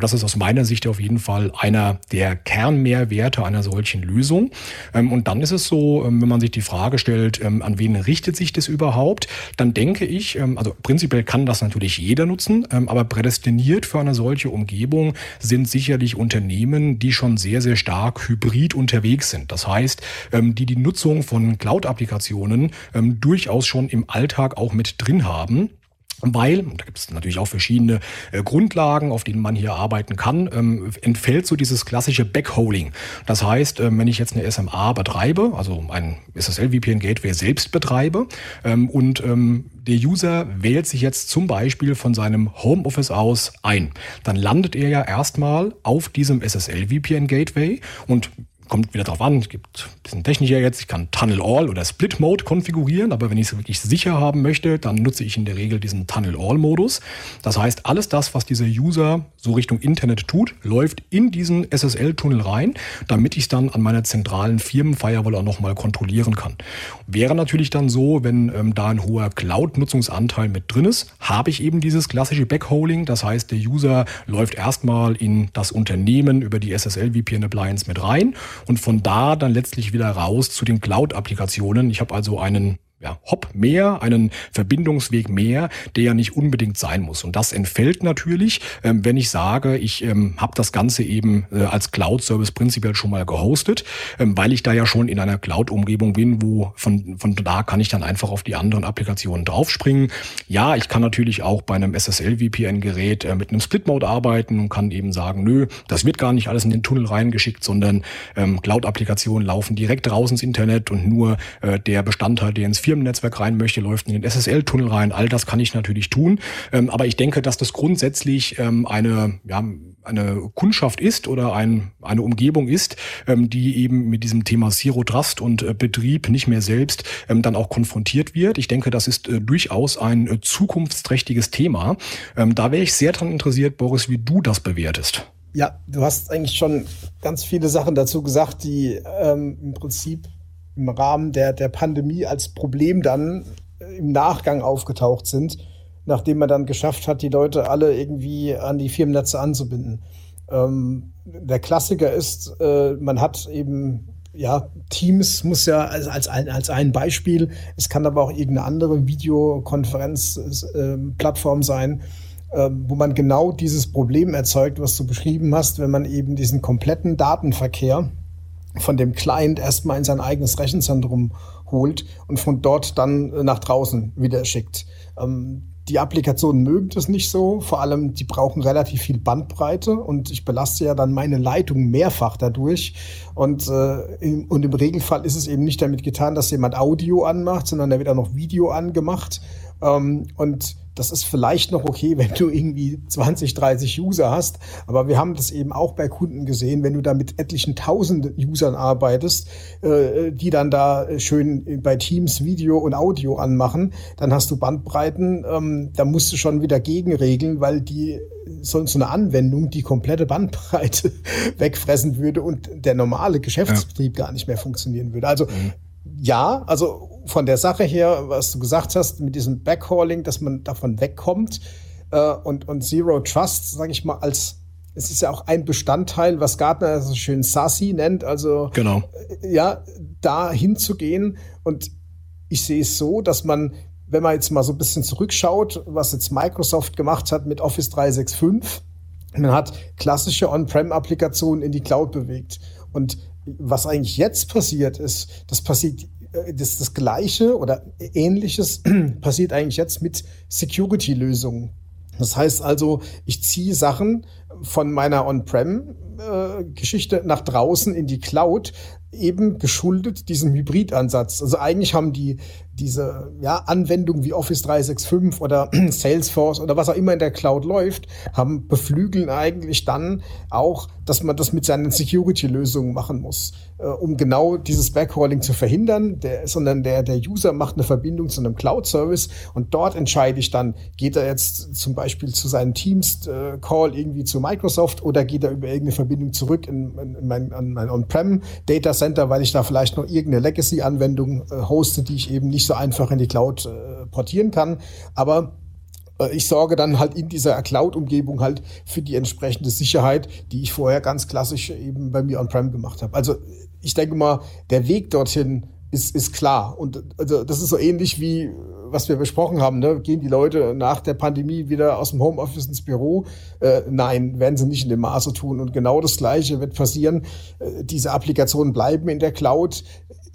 Das ist aus meiner Sicht auf jeden Fall einer der Kernmehrwerte einer solchen Lösung. Und dann ist es so, wenn man sich die Frage stellt, an wen richtet sich das überhaupt, dann denke ich, also prinzipiell kann das natürlich jeder nutzen, ähm, aber prädestiniert für eine solche Umgebung sind sicherlich Unternehmen, die schon sehr, sehr stark hybrid unterwegs sind. Das heißt, ähm, die die Nutzung von Cloud-Applikationen ähm, durchaus schon im Alltag auch mit drin haben weil, und da gibt es natürlich auch verschiedene äh, Grundlagen, auf denen man hier arbeiten kann, ähm, entfällt so dieses klassische Backholing. Das heißt, ähm, wenn ich jetzt eine SMA betreibe, also ein SSL-VPN-Gateway selbst betreibe ähm, und ähm, der User wählt sich jetzt zum Beispiel von seinem Homeoffice aus ein, dann landet er ja erstmal auf diesem SSL-VPN-Gateway und kommt wieder drauf an, es gibt ein bisschen technischer jetzt, ich kann Tunnel All oder Split Mode konfigurieren, aber wenn ich es wirklich sicher haben möchte, dann nutze ich in der Regel diesen Tunnel All Modus. Das heißt, alles das, was dieser User so Richtung Internet tut, läuft in diesen SSL-Tunnel rein, damit ich es dann an meiner zentralen Firmen-Firewall auch nochmal kontrollieren kann. Wäre natürlich dann so, wenn ähm, da ein hoher Cloud-Nutzungsanteil mit drin ist, habe ich eben dieses klassische Backholing. Das heißt, der User läuft erstmal in das Unternehmen über die SSL-VPN-Appliance mit rein und von da dann letztlich wieder raus zu den Cloud-Applikationen. Ich habe also einen ja, Hop mehr, einen Verbindungsweg mehr, der ja nicht unbedingt sein muss. Und das entfällt natürlich, ähm, wenn ich sage, ich ähm, habe das Ganze eben äh, als Cloud-Service prinzipiell schon mal gehostet, ähm, weil ich da ja schon in einer Cloud-Umgebung bin, wo von, von da kann ich dann einfach auf die anderen Applikationen draufspringen. Ja, ich kann natürlich auch bei einem SSL-VPN-Gerät äh, mit einem Split-Mode arbeiten und kann eben sagen, nö, das wird gar nicht alles in den Tunnel reingeschickt, sondern ähm, Cloud-Applikationen laufen direkt raus ins Internet und nur äh, der Bestandteil, der ins Firmennetzwerk rein möchte, läuft in den SSL-Tunnel rein. All das kann ich natürlich tun. Ähm, aber ich denke, dass das grundsätzlich ähm, eine, ja, eine Kundschaft ist oder ein, eine Umgebung ist, ähm, die eben mit diesem Thema Zero Trust und äh, Betrieb nicht mehr selbst ähm, dann auch konfrontiert wird. Ich denke, das ist äh, durchaus ein äh, zukunftsträchtiges Thema. Ähm, da wäre ich sehr daran interessiert, Boris, wie du das bewertest. Ja, du hast eigentlich schon ganz viele Sachen dazu gesagt, die ähm, im Prinzip im Rahmen der, der Pandemie als Problem dann im Nachgang aufgetaucht sind, nachdem man dann geschafft hat, die Leute alle irgendwie an die Firmennetze anzubinden. Ähm, der Klassiker ist, äh, man hat eben ja, Teams muss ja als, als, ein, als ein Beispiel, es kann aber auch irgendeine andere Videokonferenzplattform äh, sein, äh, wo man genau dieses Problem erzeugt, was du beschrieben hast, wenn man eben diesen kompletten Datenverkehr von dem Client erstmal in sein eigenes Rechenzentrum holt und von dort dann nach draußen wieder schickt. Ähm, die Applikationen mögen das nicht so. Vor allem, die brauchen relativ viel Bandbreite und ich belaste ja dann meine Leitung mehrfach dadurch. Und, äh, im, und im Regelfall ist es eben nicht damit getan, dass jemand Audio anmacht, sondern da wird auch noch Video angemacht. Ähm, und das ist vielleicht noch okay, wenn du irgendwie 20, 30 User hast. Aber wir haben das eben auch bei Kunden gesehen, wenn du da mit etlichen tausend Usern arbeitest, äh, die dann da schön bei Teams Video und Audio anmachen, dann hast du Bandbreiten, ähm, da musst du schon wieder gegenregeln, weil die so, so eine Anwendung die komplette Bandbreite *laughs* wegfressen würde und der normale Geschäftsbetrieb ja. gar nicht mehr funktionieren würde. Also mhm ja, also von der Sache her, was du gesagt hast, mit diesem Backhauling, dass man davon wegkommt äh, und, und Zero Trust, sage ich mal, als es ist ja auch ein Bestandteil, was Gartner so schön SASI nennt, also genau. Äh, ja, da hinzugehen. Und ich sehe es so, dass man, wenn man jetzt mal so ein bisschen zurückschaut, was jetzt Microsoft gemacht hat mit Office 365, man hat klassische On-Prem-Applikationen in die Cloud bewegt. Und was eigentlich jetzt passiert ist, das passiert äh, das, das Gleiche oder Ähnliches *clears throat* passiert eigentlich jetzt mit Security-Lösungen. Das heißt also, ich ziehe Sachen von meiner On-Prem-Geschichte nach draußen in die Cloud, eben geschuldet diesem Hybridansatz. Also eigentlich haben die diese ja, Anwendungen wie Office 365 oder *clears throat* Salesforce oder was auch immer in der Cloud läuft, haben beflügeln eigentlich dann auch, dass man das mit seinen Security-Lösungen machen muss, äh, um genau dieses Backhauling zu verhindern, der, sondern der, der User macht eine Verbindung zu einem Cloud-Service und dort entscheide ich dann, geht er jetzt zum Beispiel zu seinem Teams-Call irgendwie zu Microsoft oder geht er über irgendeine Verbindung zurück in, in, in mein, mein On-Prem-Data-Center, weil ich da vielleicht noch irgendeine Legacy-Anwendung äh, hoste, die ich eben nicht nicht so einfach in die Cloud äh, portieren kann. Aber äh, ich sorge dann halt in dieser Cloud-Umgebung halt für die entsprechende Sicherheit, die ich vorher ganz klassisch eben bei mir on-prem gemacht habe. Also ich denke mal, der Weg dorthin ist, ist klar. Und also das ist so ähnlich wie was wir besprochen haben. Ne? Gehen die Leute nach der Pandemie wieder aus dem Homeoffice ins Büro? Äh, nein, werden sie nicht in dem Maße tun. Und genau das Gleiche wird passieren. Äh, diese Applikationen bleiben in der Cloud.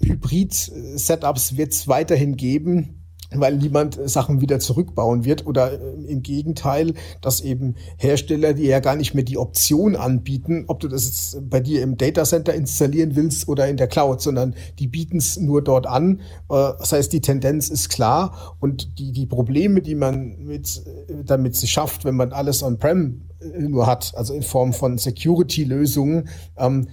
Hybrid-Setups wird es weiterhin geben weil niemand Sachen wieder zurückbauen wird oder äh, im Gegenteil, dass eben Hersteller, die ja gar nicht mehr die Option anbieten, ob du das jetzt bei dir im Datacenter installieren willst oder in der Cloud, sondern die bieten es nur dort an. Äh, das heißt, die Tendenz ist klar und die, die Probleme, die man mit, äh, damit sie schafft, wenn man alles on-prem nur hat, also in Form von Security-Lösungen, ähm,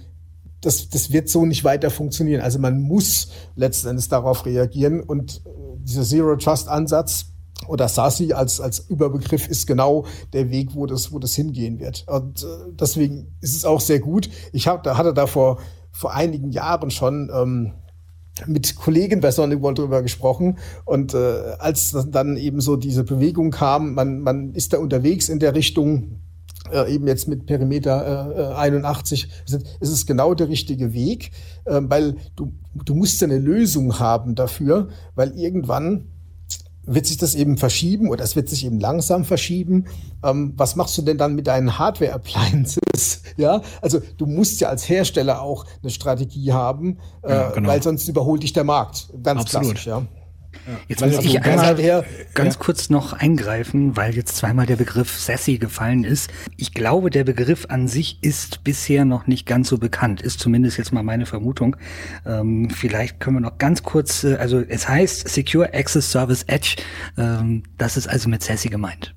das, das wird so nicht weiter funktionieren. Also man muss letzten Endes darauf reagieren und äh, dieser Zero Trust Ansatz oder SASI als, als Überbegriff ist genau der Weg, wo das, wo das hingehen wird. Und äh, deswegen ist es auch sehr gut. Ich hab, da hatte da vor, vor einigen Jahren schon ähm, mit Kollegen bei Sonic World drüber gesprochen. Und äh, als dann eben so diese Bewegung kam, man, man ist da unterwegs in der Richtung, äh, eben jetzt mit Perimeter äh, 81, ist es genau der richtige Weg, äh, weil du, du musst ja eine Lösung haben dafür, weil irgendwann wird sich das eben verschieben oder es wird sich eben langsam verschieben. Ähm, was machst du denn dann mit deinen Hardware-Appliances? *laughs* ja, also du musst ja als Hersteller auch eine Strategie haben, äh, ja, genau. weil sonst überholt dich der Markt. Ganz Absolut. klassisch, ja. Jetzt muss ich einmal her, ganz ja. kurz noch eingreifen, weil jetzt zweimal der Begriff Sassy gefallen ist. Ich glaube, der Begriff an sich ist bisher noch nicht ganz so bekannt, ist zumindest jetzt mal meine Vermutung. Ähm, vielleicht können wir noch ganz kurz, äh, also es heißt Secure Access Service Edge, ähm, das ist also mit Sassy gemeint.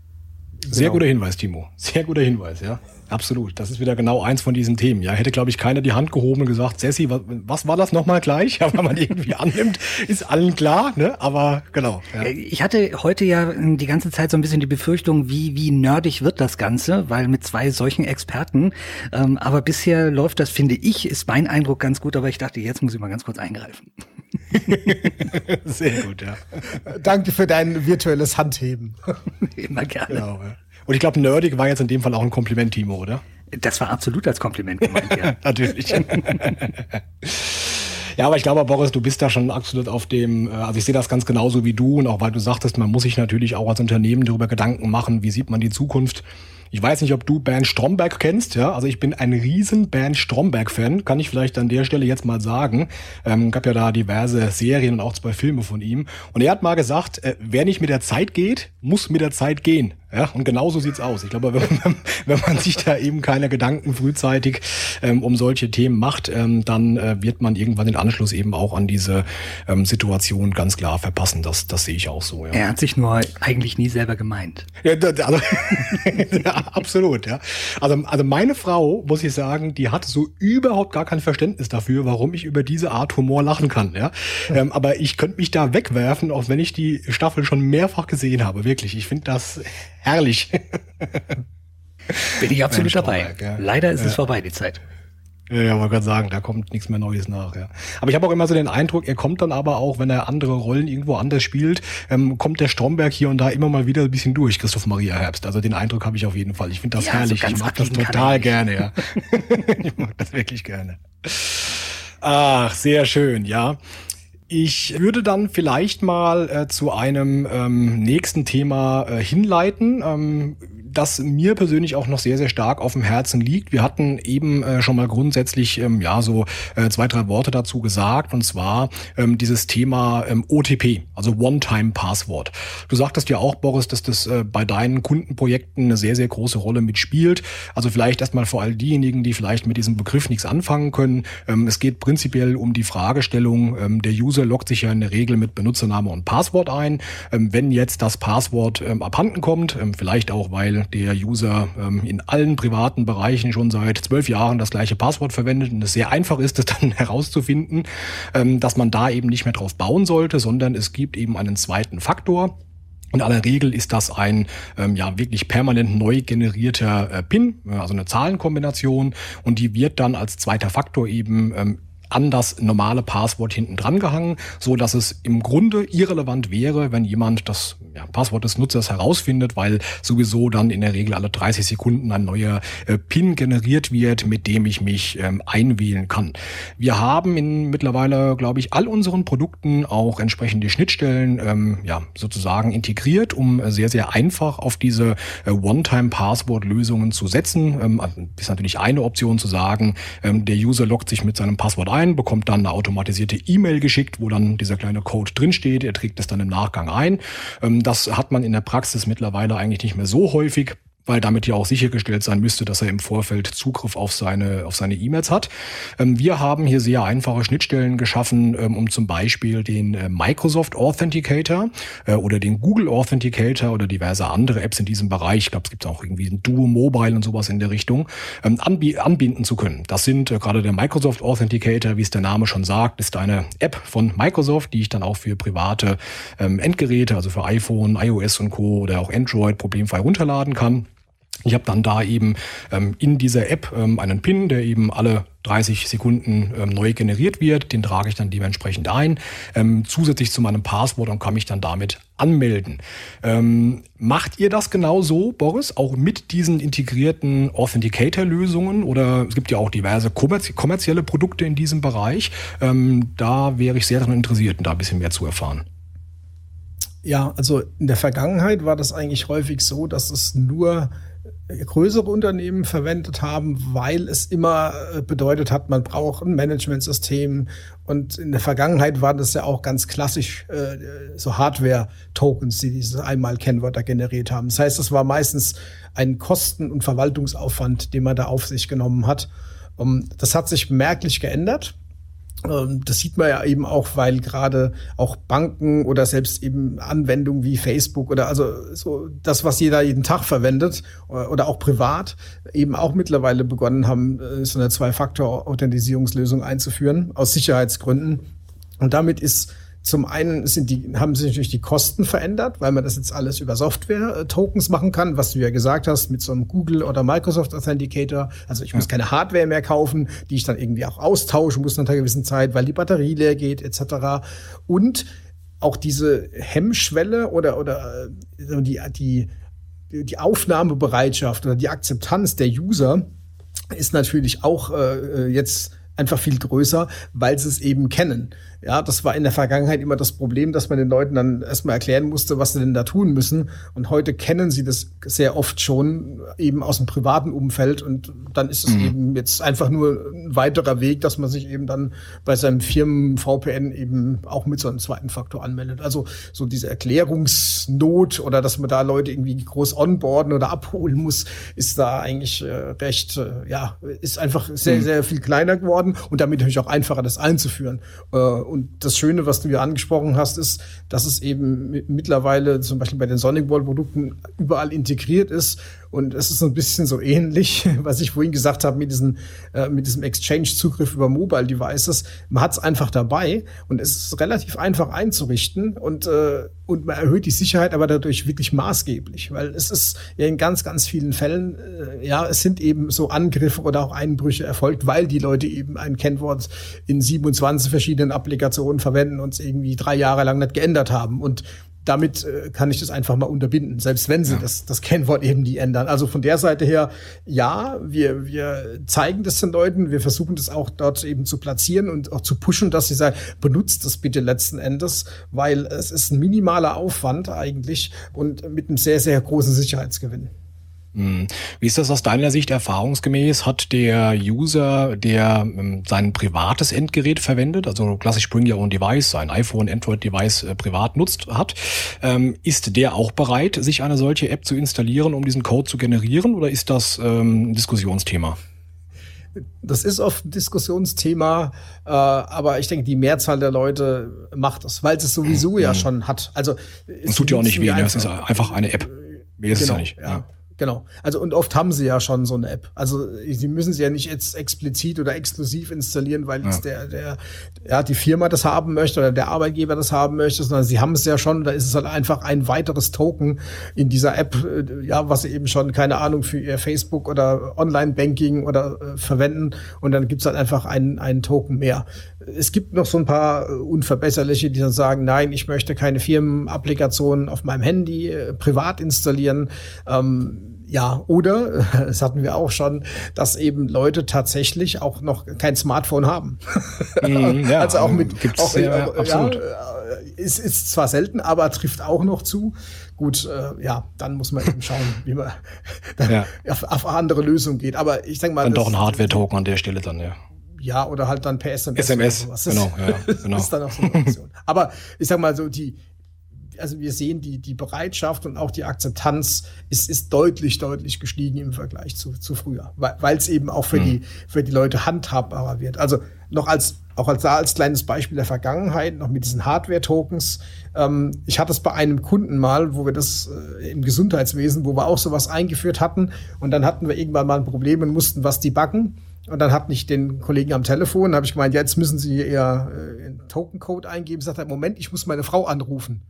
Sehr genau. guter Hinweis, Timo. Sehr guter Hinweis, ja. Absolut. Das ist wieder genau eins von diesen Themen. Ja, hätte, glaube ich, keiner die Hand gehoben und gesagt, Sessi, was, was war das nochmal gleich? *laughs* Ja, wenn man irgendwie annimmt, ist allen klar, ne? Aber genau. Ja. Ich hatte heute ja die ganze Zeit so ein bisschen die Befürchtung, wie, wie nerdig wird das Ganze, weil mit zwei solchen Experten. Ähm, aber bisher läuft das, finde ich, ist mein Eindruck ganz gut, aber ich dachte, jetzt muss ich mal ganz kurz eingreifen. *laughs* Sehr gut, ja. Danke für dein virtuelles Handheben. *laughs* Immer gerne. Genau, ja. Und ich glaube, nerdig war jetzt in dem Fall auch ein Kompliment, Timo, oder? Das war absolut als Kompliment gemeint, ja. *laughs* Natürlich. *laughs* Ja, aber ich glaube, Boris, du bist da schon absolut auf dem, äh, also ich sehe das ganz genauso wie du und auch weil du sagtest, man muss sich natürlich auch als Unternehmen darüber Gedanken machen, wie sieht man die Zukunft. Ich weiß nicht, ob du Bernd Stromberg kennst, ja. Also ich bin ein riesen Bernd Stromberg-Fan, kann ich vielleicht an der Stelle jetzt mal sagen. Ähm, gab ja da diverse Serien und auch zwei Filme von ihm. Und er hat mal gesagt, äh, wer nicht mit der Zeit geht, muss mit der Zeit gehen. Ja, und genauso sieht's aus. Ich glaube, wenn man, wenn man sich da eben keine Gedanken frühzeitig ähm, um solche Themen macht, ähm, dann äh, wird man irgendwann den Anschluss eben auch an diese ähm, Situation ganz klar verpassen. Das, das sehe ich auch so. Ja. Er hat sich nur eigentlich nie selber gemeint. Ja, also, *laughs* ja, *laughs* absolut. Ja. Also, also meine Frau, muss ich sagen, die hat so überhaupt gar kein Verständnis dafür, warum ich über diese Art Humor lachen kann. Ja. Ähm, aber ich könnte mich da wegwerfen, auch wenn ich die Staffel schon mehrfach gesehen habe. Wirklich. Ich finde das herrlich. Bin ich absolut dabei. Ja. Leider ist ja. es vorbei, die Zeit. Ja, ja, wollte gerade sagen, da kommt nichts mehr Neues nach. Ja. Aber ich habe auch immer so den Eindruck, er kommt dann aber auch, wenn er andere Rollen irgendwo anders spielt, ähm, kommt der Stromberg hier und da immer mal wieder ein bisschen durch, Christoph Maria Herbst. Also den Eindruck habe ich auf jeden Fall. Ich finde das ja, herrlich. So ich mag das total gerne, ja. *laughs* ich mag das wirklich gerne. Ach, sehr schön, ja. Ich würde dann vielleicht mal äh, zu einem ähm, nächsten Thema äh, hinleiten. Ähm, das mir persönlich auch noch sehr, sehr stark auf dem Herzen liegt. Wir hatten eben äh, schon mal grundsätzlich ähm, ja so äh, zwei, drei Worte dazu gesagt, und zwar ähm, dieses Thema ähm, OTP, also One-Time-Passwort. Du sagtest ja auch, Boris, dass das äh, bei deinen Kundenprojekten eine sehr, sehr große Rolle mitspielt. Also vielleicht erstmal vor all diejenigen, die vielleicht mit diesem Begriff nichts anfangen können. Ähm, es geht prinzipiell um die Fragestellung, ähm, der User loggt sich ja in der Regel mit Benutzername und Passwort ein. Ähm, wenn jetzt das Passwort ähm, abhanden kommt, ähm, vielleicht auch, weil der User ähm, in allen privaten Bereichen schon seit zwölf Jahren das gleiche Passwort verwendet und es sehr einfach ist, es dann *laughs* herauszufinden, ähm, dass man da eben nicht mehr drauf bauen sollte, sondern es gibt eben einen zweiten Faktor. In aller Regel ist das ein ähm, ja wirklich permanent neu generierter äh, PIN, also eine Zahlenkombination, und die wird dann als zweiter Faktor eben ähm, an das normale Passwort hinten dran gehangen, so dass es im Grunde irrelevant wäre, wenn jemand das ja, Passwort des Nutzers herausfindet, weil sowieso dann in der Regel alle 30 Sekunden ein neuer äh, PIN generiert wird, mit dem ich mich ähm, einwählen kann. Wir haben in mittlerweile, glaube ich, all unseren Produkten auch entsprechende Schnittstellen ähm, ja, sozusagen integriert, um sehr, sehr einfach auf diese äh, One-Time-Passwort-Lösungen zu setzen. Ähm, also, ist natürlich eine Option zu sagen, ähm, der User loggt sich mit seinem Passwort ein, ein, bekommt dann eine automatisierte E-Mail geschickt, wo dann dieser kleine Code drinsteht. Er trägt es dann im Nachgang ein. Ähm, das hat man in der Praxis mittlerweile eigentlich nicht mehr so häufig weil damit ja auch sichergestellt sein müsste, dass er im Vorfeld Zugriff auf seine auf seine E-Mails hat. Ähm, wir haben hier sehr einfache Schnittstellen geschaffen, ähm, um zum Beispiel den äh, Microsoft Authenticator äh, oder den Google Authenticator oder diverse andere Apps in diesem Bereich, ich glaube, es gibt auch irgendwie ein Duo Mobile und sowas in der Richtung, ähm, anbinden zu können. Das sind äh, gerade der Microsoft Authenticator, wie es der Name schon sagt, ist eine App von Microsoft, die ich dann auch für private Endgeräte, also für iPhone, iOS und Co. oder auch Android problemfrei runterladen kann. Ich habe dann da eben ähm, in dieser App ähm, einen PIN, der eben alle 30 Sekunden ähm, neu generiert wird. Den trage ich dann dementsprechend ein, ähm, zusätzlich zu meinem Passwort und kann mich dann damit anmelden. Ähm, macht ihr das genau so, Boris, auch mit diesen integrierten Authenticator-Lösungen? Oder es gibt ja auch diverse kommerz kommerzielle Produkte in diesem Bereich. Ähm, da wäre ich sehr daran interessiert, da ein bisschen mehr zu erfahren. Ja, also in der Vergangenheit war das eigentlich häufig so, dass es nur größere Unternehmen verwendet haben, weil es immer äh, bedeutet hat, man braucht ein Managementsystem. Und in der Vergangenheit waren das ja auch ganz klassisch äh, so Hardware-Tokens, die diese Einmal-Kennwörter generiert haben. Das heißt, es war meistens ein Kosten- und Verwaltungsaufwand, den man da auf sich genommen hat. Um, das hat sich merklich geändert. Ähm, das sieht man ja eben auch, weil gerade auch Banken oder selbst eben Anwendungen wie Facebook oder also so das, was jeder jeden Tag verwendet oder auch privat, eben auch mittlerweile begonnen haben, äh, so eine Zwei-Faktor-Authentisierungslösung einzuführen, aus Sicherheitsgründen. Und damit ist zum einen die, haben sich natürlich die Kosten verändert, weil man das jetzt alles über Software-Tokens machen kann, was du ja gesagt hast, mit so einem Google oder Microsoft Authenticator. Also ich muss keine Hardware mehr kaufen, die ich dann irgendwie auch austauschen muss nach einer gewissen Zeit, weil die Batterie leer geht, etc. Und auch diese Hemmschwelle oder, oder äh, die, die, die Aufnahmebereitschaft oder die Akzeptanz der User ist natürlich auch äh, jetzt einfach viel größer, weil sie es eben kennen. Ja, das war in der Vergangenheit immer das Problem, dass man den Leuten dann erstmal erklären musste, was sie denn da tun müssen. Und heute kennen sie das sehr oft schon eben aus dem privaten Umfeld. Und dann ist es mhm. eben jetzt einfach nur ein weiterer Weg, dass man sich eben dann bei seinem Firmen-VPN eben auch mit so einem zweiten Faktor anmeldet. Also so diese Erklärungsnot oder dass man da Leute irgendwie groß onboarden oder abholen muss, ist da eigentlich äh, recht, äh, ja, ist einfach sehr, mhm. sehr viel kleiner geworden und damit natürlich auch einfacher, das einzuführen. Äh, und das Schöne, was du ja angesprochen hast, ist, dass es eben mittlerweile zum Beispiel bei den Sonic Wall Produkten überall integriert ist und es ist so ein bisschen so ähnlich, *laughs* was ich vorhin gesagt habe, mit, diesen, äh, mit diesem Exchange-Zugriff über Mobile Devices. Man hat es einfach dabei und es ist relativ einfach einzurichten und, äh, und man erhöht die Sicherheit aber dadurch wirklich maßgeblich, weil es ist ja in ganz, ganz vielen Fällen, äh, ja, es sind eben so Angriffe oder auch Einbrüche erfolgt, weil die Leute eben ein Kennwort in 27 verschiedenen Applikationen verwenden und es irgendwie drei Jahre lang nicht geändert haben. Und damit äh, kann ich das einfach mal unterbinden, selbst wenn sie ja. das, das Kennwort eben die ändern. Also von der Seite her, ja, wir, wir zeigen das den Leuten, wir versuchen das auch dort eben zu platzieren und auch zu pushen, dass sie sagen, benutzt das bitte letzten Endes, weil es ist ein minimaler Aufwand eigentlich und mit einem sehr, sehr großen Sicherheitsgewinn. Hm. Wie ist das aus deiner Sicht erfahrungsgemäß? Hat der User, der ähm, sein privates Endgerät verwendet, also klassisch Bring Your Own Device, sein iPhone, Android-Device äh, privat nutzt hat, ähm, ist der auch bereit, sich eine solche App zu installieren, um diesen Code zu generieren, oder ist das ähm, ein Diskussionsthema? Das ist oft ein Diskussionsthema, äh, aber ich denke, die Mehrzahl der Leute macht das, weil es sowieso ja hm. schon hat. Also es tut ja auch nicht weh, ne? es ist einfach eine App. Mehr ist genau, es ja nicht. Ja. ja. Genau. Also und oft haben sie ja schon so eine App. Also sie müssen sie ja nicht jetzt explizit oder exklusiv installieren, weil ja. jetzt der, der, ja, die Firma das haben möchte oder der Arbeitgeber das haben möchte, sondern sie haben es ja schon. Da ist es halt einfach ein weiteres Token in dieser App, äh, ja, was sie eben schon, keine Ahnung, für ihr Facebook oder Online-Banking oder äh, verwenden. Und dann gibt's halt einfach einen, einen Token mehr. Es gibt noch so ein paar äh, unverbesserliche, die dann sagen, nein, ich möchte keine Firmenapplikationen auf meinem Handy äh, privat installieren. Ähm, ja, oder, *laughs* das hatten wir auch schon, dass eben Leute tatsächlich auch noch kein Smartphone haben. *laughs* Mm, ja, also auch mit, gibt's auch, ja, äh, absolut. Ja, ist, ist zwar selten, aber trifft auch noch zu. Gut, äh, ja, dann muss man eben schauen, wie man *laughs* ja. auf, auf andere Lösungen geht. Aber ich denke mal. Dann doch ein Hardware-Token an der Stelle dann, ja. Ja, oder halt dann per SMS. SMS, genau, ja, genau. ist dann auch so eine Option. Aber ich sag mal so, die, also wir sehen, die, die Bereitschaft und auch die Akzeptanz ist, ist deutlich, deutlich gestiegen im Vergleich zu, zu früher, weil es eben auch für, mhm. die, für die Leute handhabbarer wird. Also noch als, auch als, als kleines Beispiel der Vergangenheit, noch mit diesen Hardware-Tokens. Ähm, ich hatte es bei einem Kunden mal, wo wir das äh, im Gesundheitswesen, wo wir auch sowas eingeführt hatten und dann hatten wir irgendwann mal ein Problem und mussten was debuggen. Und dann hat nicht den Kollegen am Telefon, habe ich gemeint, jetzt müssen Sie Ihr äh, Token-Code eingeben. Sagt er, Moment, ich muss meine Frau anrufen.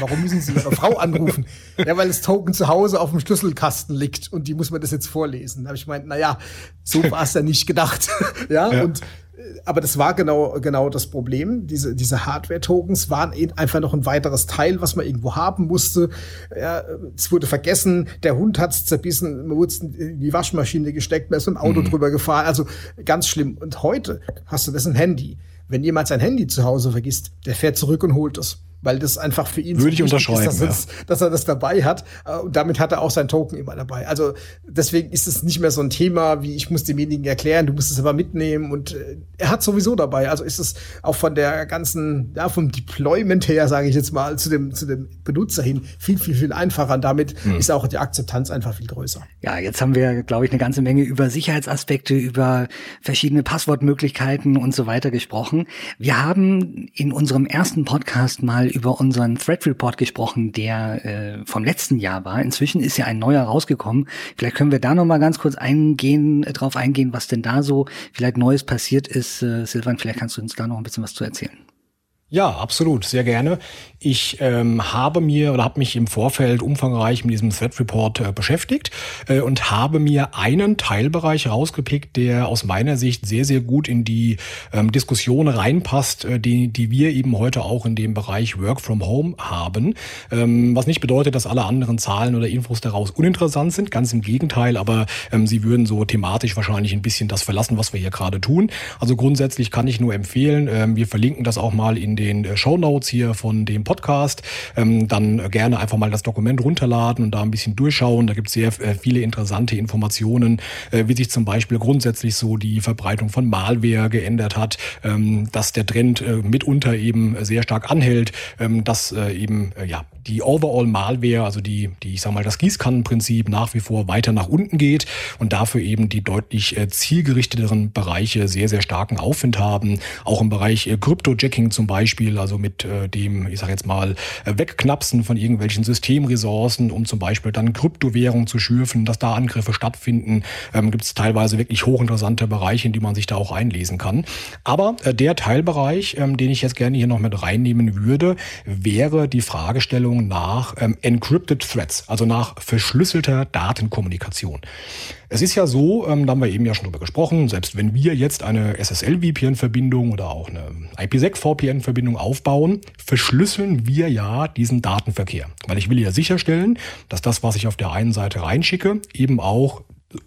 Warum müssen Sie Ihre Frau anrufen? *laughs* ja, weil das Token zu Hause auf dem Schlüsselkasten liegt und die muss man das jetzt vorlesen. Da habe ich gemeint, na ja, so war es ja nicht gedacht. *laughs* ja, ja, und äh, aber das war genau genau das Problem. Diese diese Hardware-Tokens waren eben einfach noch ein weiteres Teil, was man irgendwo haben musste. Ja, es wurde vergessen, der Hund hat's zerbissen, man wurde in die Waschmaschine gesteckt, man ist mit dem Auto mhm. drüber gefahren. Also ganz schlimm. Und heute hast du das ein Handy. Wenn jemand sein Handy zu Hause vergisst, der fährt zurück und holt es. Weil das einfach für ihn Würde so ich unterschreiben, ist, dass, ja. dass, er das dabei hat. Äh, und damit hat er auch sein Token immer dabei. Also deswegen ist es nicht mehr so ein Thema, wie ich muss demjenigen erklären, du musst es aber mitnehmen. Und äh, er hat sowieso dabei. Also ist es auch von der ganzen, ja, vom Deployment her, sage ich jetzt mal, zu dem, zu dem Benutzer hin viel, viel, viel einfacher. Und damit hm. ist auch die Akzeptanz einfach viel größer. Ja, jetzt haben wir, glaube ich, eine ganze Menge über Sicherheitsaspekte, über verschiedene Passwortmöglichkeiten und so weiter gesprochen. Wir haben in unserem ersten Podcast mal über unseren Threat Report gesprochen, der äh, vom letzten Jahr war. Inzwischen ist ja ein neuer rausgekommen. Vielleicht können wir da noch mal ganz kurz eingehen, äh, drauf eingehen, was denn da so vielleicht Neues passiert ist. Äh, Silvan, vielleicht kannst du uns da noch ein bisschen was zu erzählen. Ja, absolut, sehr gerne. Ich ähm, habe mir oder habe mich im Vorfeld umfangreich mit diesem Threat Report äh, beschäftigt äh, und habe mir einen Teilbereich rausgepickt, der aus meiner Sicht sehr, sehr gut in die ähm, Diskussion reinpasst, äh, die, die wir eben heute auch in dem Bereich Work from Home haben. Ähm, was nicht bedeutet, dass alle anderen Zahlen oder Infos daraus uninteressant sind, ganz im Gegenteil, aber ähm, sie würden so thematisch wahrscheinlich ein bisschen das verlassen, was wir hier gerade tun. Also grundsätzlich kann ich nur empfehlen, ähm, wir verlinken das auch mal in den äh, Show Notes hier von dem Podcast. Ähm, dann gerne einfach mal das Dokument runterladen und da ein bisschen durchschauen. Da gibt es sehr äh, viele interessante Informationen, äh, wie sich zum Beispiel grundsätzlich so die Verbreitung von Malware geändert hat, ähm, dass der Trend äh, mitunter eben sehr stark anhält, ähm, dass äh, eben äh, ja die Overall Malware, also die, die ich sag mal das Gießkannenprinzip nach wie vor weiter nach unten geht und dafür eben die deutlich äh, zielgerichteteren Bereiche sehr sehr starken Aufwind haben. Auch im Bereich äh, Crypto-Jacking zum Beispiel, also mit äh, dem ich sag jetzt mal Wegknapsen von irgendwelchen Systemressourcen, um zum Beispiel dann Kryptowährungen zu schürfen, dass da Angriffe stattfinden, ähm, gibt es teilweise wirklich hochinteressante Bereiche, in die man sich da auch einlesen kann. Aber der Teilbereich, ähm, den ich jetzt gerne hier noch mit reinnehmen würde, wäre die Fragestellung Forschung nach ähm, Encrypted Threads, also nach verschlüsselter Datenkommunikation. Es ist ja so, ähm, da haben wir eben ja schon drüber gesprochen, selbst wenn wir jetzt eine SSL-VPN-Verbindung oder auch eine IPsec-VPN-Verbindung aufbauen, verschlüsseln wir ja diesen Datenverkehr. Weil ich will ja sicherstellen, dass das, was ich auf der einen Seite reinschicke, eben auch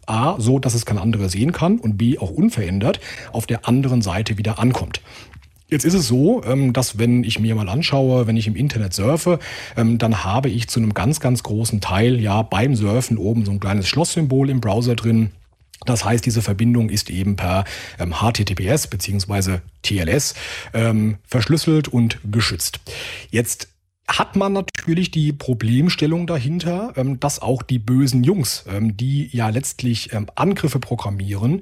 A, so, dass es kein anderer sehen kann und B, auch unverändert auf der anderen Seite wieder ankommt. Jetzt ist es so, ähm, dass wenn ich mir mal anschaue, wenn ich im Internet surfe, ähm, dann habe ich zu einem ganz, ganz großen Teil ja beim Surfen oben so ein kleines Schlosssymbol im Browser drin. Das heißt, diese Verbindung ist eben per HTTPS beziehungsweise TLS verschlüsselt und geschützt. Jetzt hat man natürlich die Problemstellung dahinter, ähm, dass auch die bösen Jungs, ähm, die ja letztlich ähm, Angriffe programmieren,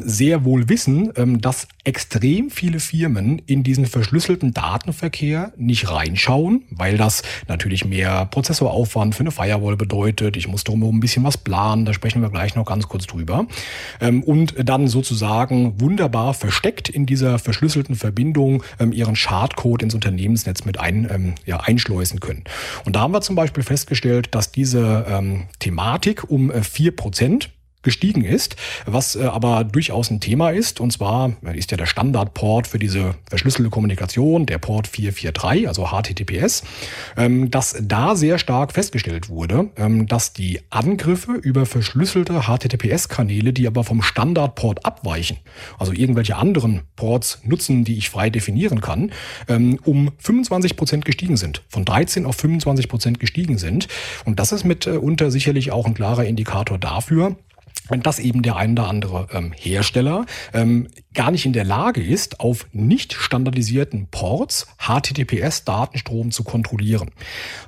sehr wohl wissen, dass extrem viele Firmen in diesen verschlüsselten Datenverkehr nicht reinschauen, weil das natürlich mehr Prozessoraufwand für eine Firewall bedeutet. Ich muss drumherum ein bisschen was planen, da sprechen wir gleich noch ganz kurz drüber. Und dann sozusagen wunderbar versteckt in dieser verschlüsselten Verbindung ihren Schadcode ins Unternehmensnetz mit ein, ja, einschließen einschleusen können. Und da haben wir zum Beispiel festgestellt, dass diese ähm, Thematik um äh, vier Prozent gestiegen ist, was äh, aber durchaus ein Thema ist. Und zwar ist ja der Standardport für diese verschlüsselte Kommunikation, der Port 443, also HTTPS, ähm, dass da sehr stark festgestellt wurde, ähm, dass die Angriffe über verschlüsselte HTTPS-Kanäle, die aber vom Standardport abweichen, also irgendwelche anderen Ports nutzen, die ich frei definieren kann, ähm, um 25 Prozent gestiegen sind. Von 13 auf 25 Prozent gestiegen sind. Und das ist mitunter sicherlich auch ein klarer Indikator dafür, dass eben der ein oder andere ähm, Hersteller ähm, gar nicht in der Lage ist, auf nicht standardisierten Ports HTTPS-Datenstrom zu kontrollieren.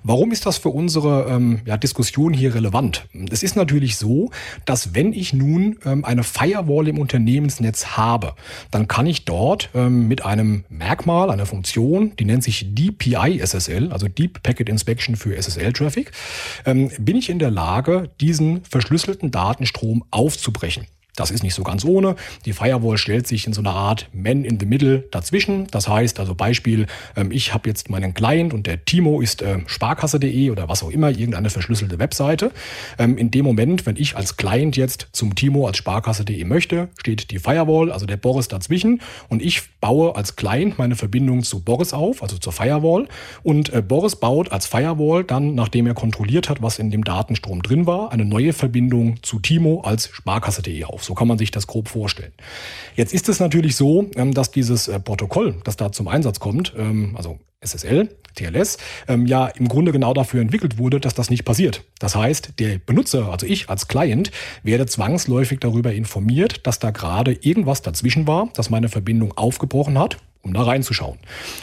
Warum ist das für unsere ähm, ja, Diskussion hier relevant? Es ist natürlich so, dass wenn ich nun ähm, eine Firewall im Unternehmensnetz habe, dann kann ich dort ähm, mit einem Merkmal, einer Funktion, die nennt sich DPI SSL, also Deep Packet Inspection für SSL-Traffic, ähm, bin ich in der Lage, diesen verschlüsselten Datenstrom aufzubrechen. Das ist nicht so ganz ohne. Die Firewall stellt sich in so einer Art Man in the Middle dazwischen. Das heißt also Beispiel, ähm, ich habe jetzt meinen Client und der Timo ist äh, sparkasse.de oder was auch immer, irgendeine verschlüsselte Webseite. Ähm, in dem Moment, wenn ich als Client jetzt zum Timo als sparkasse.de möchte, steht die Firewall, also der Boris dazwischen und ich baue als Client meine Verbindung zu Boris auf, also zur Firewall und äh, Boris baut als Firewall dann, nachdem er kontrolliert hat, was in dem Datenstrom drin war, eine neue Verbindung zu Timo als sparkasse.de auf. So kann man sich das grob vorstellen. Jetzt ist es natürlich so, ähm, dass dieses äh, Protokoll, das da zum Einsatz kommt, ähm, also SSL, TLS, ähm, ja im Grunde genau dafür entwickelt wurde, dass das nicht passiert. Das heißt, der Benutzer, also ich als Client, werde zwangsläufig darüber informiert, dass da gerade irgendwas dazwischen war, dass meine Verbindung aufgebrochen hat um da reinzuschauen.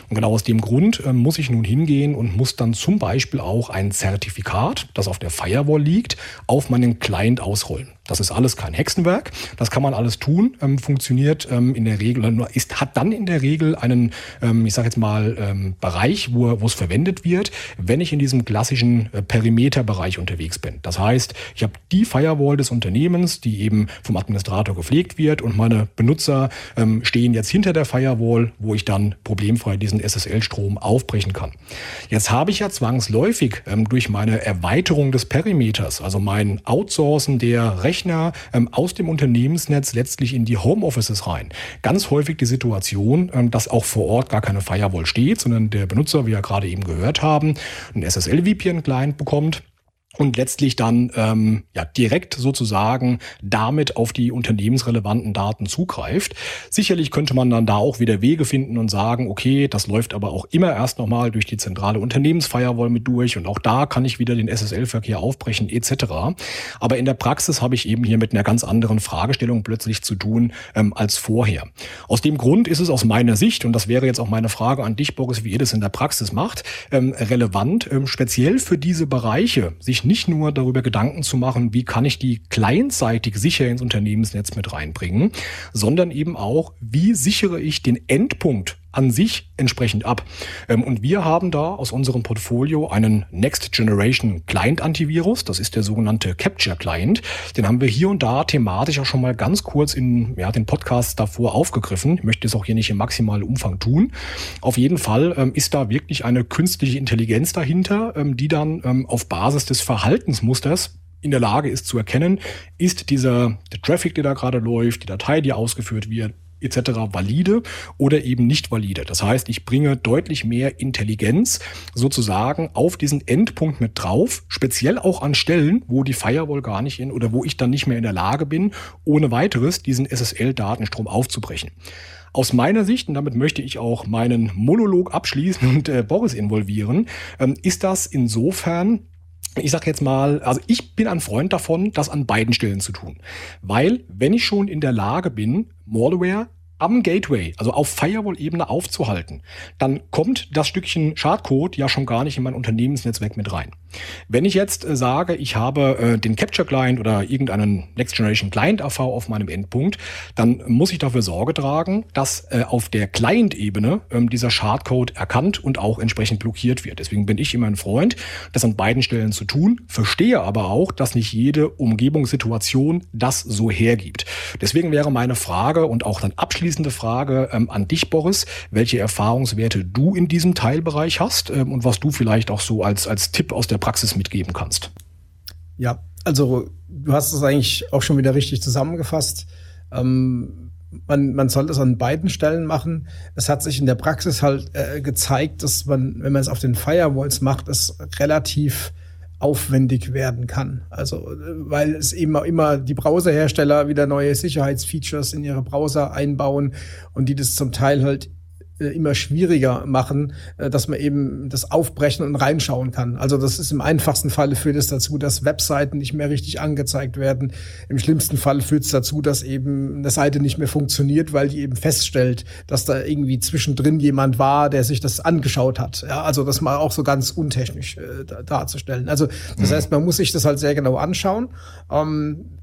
Und genau aus dem Grund äh, muss ich nun hingehen und muss dann zum Beispiel auch ein Zertifikat, das auf der Firewall liegt, auf meinen Client ausrollen. Das ist alles kein Hexenwerk. Das kann man alles tun. Ähm, funktioniert ähm, in der Regel, ist, hat dann in der Regel einen, ähm, ich sage jetzt mal, ähm, Bereich, wo, wo es verwendet wird, wenn ich in diesem klassischen äh, Perimeterbereich unterwegs bin. Das heißt, ich habe die Firewall des Unternehmens, die eben vom Administrator gepflegt wird und meine Benutzer ähm, stehen jetzt hinter der Firewall, wo ich dann problemfrei diesen SSL-Strom aufbrechen kann. Jetzt habe ich ja zwangsläufig ähm, durch meine Erweiterung des Perimeters, also mein Outsourcen der Rechner ähm, aus dem Unternehmensnetz letztlich in die Homeoffices rein. Ganz häufig die Situation, ähm, dass auch vor Ort gar keine Firewall steht, sondern der Benutzer, wie wir gerade eben gehört haben, einen SSL-VPN-Client bekommt und letztlich dann ähm, ja direkt sozusagen damit auf die unternehmensrelevanten Daten zugreift. Sicherlich könnte man dann da auch wieder Wege finden und sagen, okay, das läuft aber auch immer erst nochmal durch die zentrale Unternehmensfirewall mit durch und auch da kann ich wieder den SSL-Verkehr aufbrechen etc. Aber in der Praxis habe ich eben hier mit einer ganz anderen Fragestellung plötzlich zu tun ähm, als vorher. Aus dem Grund ist es aus meiner Sicht, und das wäre jetzt auch meine Frage an dich, Boris, wie ihr das in der Praxis macht, ähm, relevant, ähm, speziell für diese Bereiche, sich nicht nur darüber Gedanken zu machen, wie kann ich die clientseitig sicher ins Unternehmensnetz mit reinbringen, sondern eben auch, wie sichere ich den Endpunkt an sich entsprechend ab. Ähm, und wir haben da aus unserem Portfolio einen Next Generation Client Antivirus. Das ist der sogenannte Capture Client. Den haben wir hier und da thematisch auch schon mal ganz kurz in ja, den Podcasts davor aufgegriffen. Ich möchte es auch hier nicht im maximalen Umfang tun. Auf jeden Fall ähm, ist da wirklich eine künstliche Intelligenz dahinter, ähm, die dann auf Basis des Verhaltensmusters in der Lage ist zu erkennen, ist dieser der Traffic, der da gerade läuft, die Datei, die ausgeführt wird, etc. valide oder eben nicht valide. Das heißt, ich bringe deutlich mehr Intelligenz sozusagen auf diesen Endpunkt mit drauf, speziell auch an Stellen, wo die Firewall gar nicht in oder wo ich dann nicht mehr in der Lage bin, ohne weiteres diesen SSL-Datenstrom aufzubrechen. Aus meiner Sicht, und damit möchte ich auch meinen Monolog abschließen und äh, Boris involvieren, ähm, ist das insofern ich sage jetzt mal, also ich bin ein Freund davon, das an beiden Stellen zu tun. Weil, wenn ich schon in der Lage bin, Malware am Gateway, also auf Firewall-Ebene aufzuhalten, dann kommt das Stückchen Schadcode ja schon gar nicht in mein Unternehmensnetzwerk mit rein. Wenn ich jetzt äh, sage, ich habe äh, den Capture Client oder irgendeinen Next Generation Client AV auf meinem Endpunkt, dann muss ich dafür Sorge tragen, dass äh, auf der Client-Ebene ähm, dieser Schadcode erkannt und auch entsprechend blockiert wird. Deswegen bin ich immer ein Freund, das an beiden Stellen zu tun, verstehe aber auch, dass nicht jede Umgebungssituation das so hergibt. Deswegen wäre meine Frage und auch dann abschließende Frage ähm, an dich, Boris, welche Erfahrungswerte du in diesem Teilbereich hast ähm, und was du vielleicht auch so als, als Tipp aus der Praxis mitgeben kannst. Ja, also du hast es eigentlich auch schon wieder richtig zusammengefasst. Ähm, man, man soll das an beiden Stellen machen. Es hat sich in der Praxis halt äh, gezeigt, dass man, wenn man es auf den Firewalls macht, es relativ aufwendig werden kann. Also, äh, weil es immer, immer die Browserhersteller wieder neue Sicherheitsfeatures in ihre Browser einbauen und die das zum Teil halt immer schwieriger machen, äh, dass man eben das aufbrechen und reinschauen kann. Also das ist im einfachsten Falle führt es dazu, dass Webseiten nicht mehr richtig angezeigt werden. Im schlimmsten Fall führt es dazu, dass eben eine Seite nicht mehr funktioniert, weil die eben feststellt, dass da irgendwie zwischendrin jemand war, der sich das angeschaut hat. Ja, also das mal auch so ganz untechnisch äh, darzustellen. Also das mhm. heißt, man muss sich das halt sehr genau anschauen. Ähm,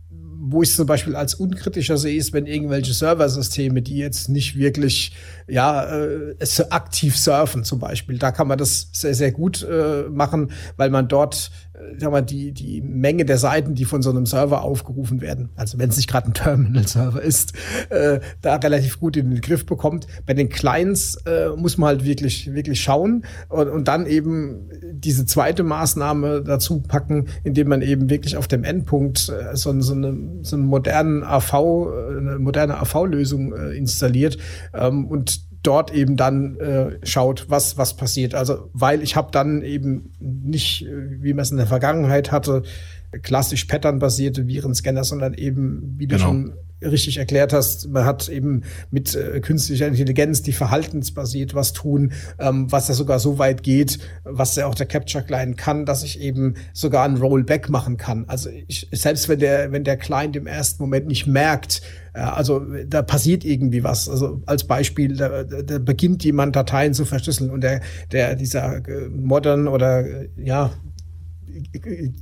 wo ich zum Beispiel als unkritischer sehe, ist, wenn irgendwelche Serversysteme, die jetzt nicht wirklich ja äh, aktiv surfen zum Beispiel, da kann man das sehr sehr gut äh, machen, weil man dort sag mal, die, die Menge der Seiten, die von so einem Server aufgerufen werden, also wenn es nicht gerade ein Terminal-Server ist, äh, da relativ gut in den Griff bekommt. Bei den Clients äh, muss man halt wirklich, wirklich schauen und, und dann eben diese zweite Maßnahme dazu packen, indem man eben wirklich auf dem Endpunkt äh, so, so, eine, so einen modernen AV, äh, eine moderne AV-Lösung äh, installiert ähm, und dort eben dann äh, schaut, was was passiert. Also weil ich habe dann eben nicht, äh, wie man es in der Vergangenheit hatte, klassisch Pattern-basierte Virenscanner, sondern eben, wie du genau. schon richtig erklärt hast, man hat eben mit äh, künstlicher Intelligenz, die verhaltensbasiert was tun, ähm, was ja sogar so weit geht, was ja auch der Capture Client kann, dass ich eben sogar ein Rollback machen kann. Also ich, selbst wenn der, wenn der Client im ersten Moment nicht merkt, also da passiert irgendwie was. Also als Beispiel, da, da beginnt jemand Dateien zu verschlüsseln und der, der dieser äh, modern oder äh, ja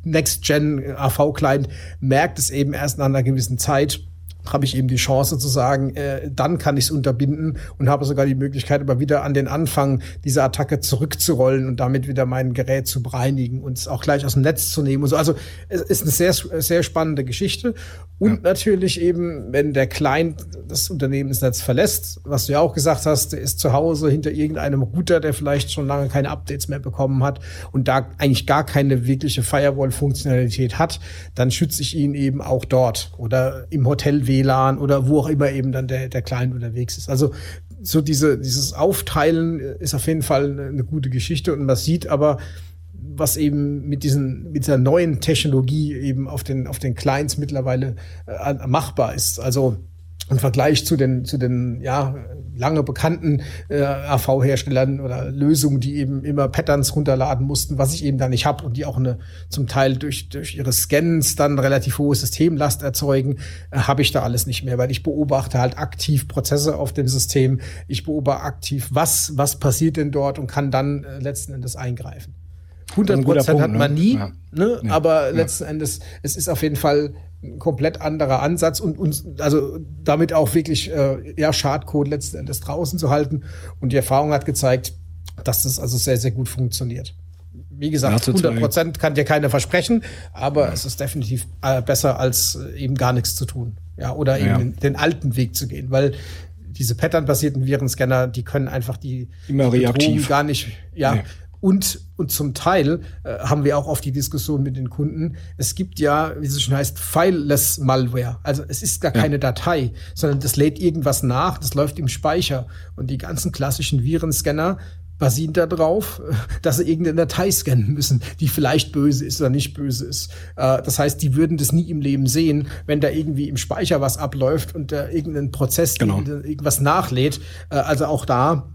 Next-Gen AV-Client merkt es eben erst nach einer gewissen Zeit habe ich eben die Chance zu sagen, äh, dann kann ich es unterbinden und habe sogar die Möglichkeit, aber wieder an den Anfang dieser Attacke zurückzurollen und damit wieder mein Gerät zu bereinigen und es auch gleich aus dem Netz zu nehmen. Und so. Also es ist eine sehr, sehr spannende Geschichte. Und ja. natürlich eben, wenn der Client das Unternehmensnetz verlässt, was du ja auch gesagt hast, der ist zu Hause hinter irgendeinem Router, der vielleicht schon lange keine Updates mehr bekommen hat und da eigentlich gar keine wirkliche Firewall-Funktionalität hat, dann schütze ich ihn eben auch dort oder im Hotel WLAN oder wo auch immer eben dann der, der Client unterwegs ist. Also so diese, dieses Aufteilen ist auf jeden Fall eine gute Geschichte und man sieht aber, was eben mit diesen mit dieser neuen Technologie eben auf den auf den Clients mittlerweile äh, machbar ist. Also im Vergleich zu den, zu den ja, lange bekannten äh, AV-Herstellern oder Lösungen, die eben immer Patterns runterladen mussten, was ich eben da nicht habe und die auch eine zum Teil durch, durch ihre Scans dann relativ hohe Systemlast erzeugen, äh, habe ich da alles nicht mehr, weil ich beobachte halt aktiv Prozesse auf dem System, ich beobachte aktiv, was, was passiert denn dort und kann dann äh, letzten Endes eingreifen. 100 Prozent hat man ne? nie, ja. Ne? Ja. aber ja. letzten Endes, es ist auf jeden Fall ein komplett anderer Ansatz und uns also damit auch wirklich äh, ja Schadcode letzten Endes draußen zu halten. Und die Erfahrung hat gezeigt, dass das also sehr, sehr gut funktioniert. Wie gesagt, 100 Prozent kann dir keiner versprechen, aber ja. es ist definitiv äh, besser als äh, eben gar nichts zu tun. Ja, oder eben ja. Den, den, alten Weg zu gehen, weil diese patternbasierten Virenscanner, die können einfach die, Immer die reaktiv gar nicht, ja, nee. Und, und zum Teil äh, haben wir auch oft die Diskussion mit den Kunden. Es gibt ja, wie es schon heißt, fileless Malware. Also es ist gar ja. keine Datei, sondern das lädt irgendwas nach, das läuft im Speicher. Und die ganzen klassischen Virenscanner basieren darauf, *laughs* dass sie irgendeine Datei scannen müssen, die vielleicht böse ist oder nicht böse ist. Äh, das heißt, die würden das nie im Leben sehen, wenn da irgendwie im Speicher was abläuft und da irgendein Prozess genau. irgendwas nachlädt. Äh, also auch da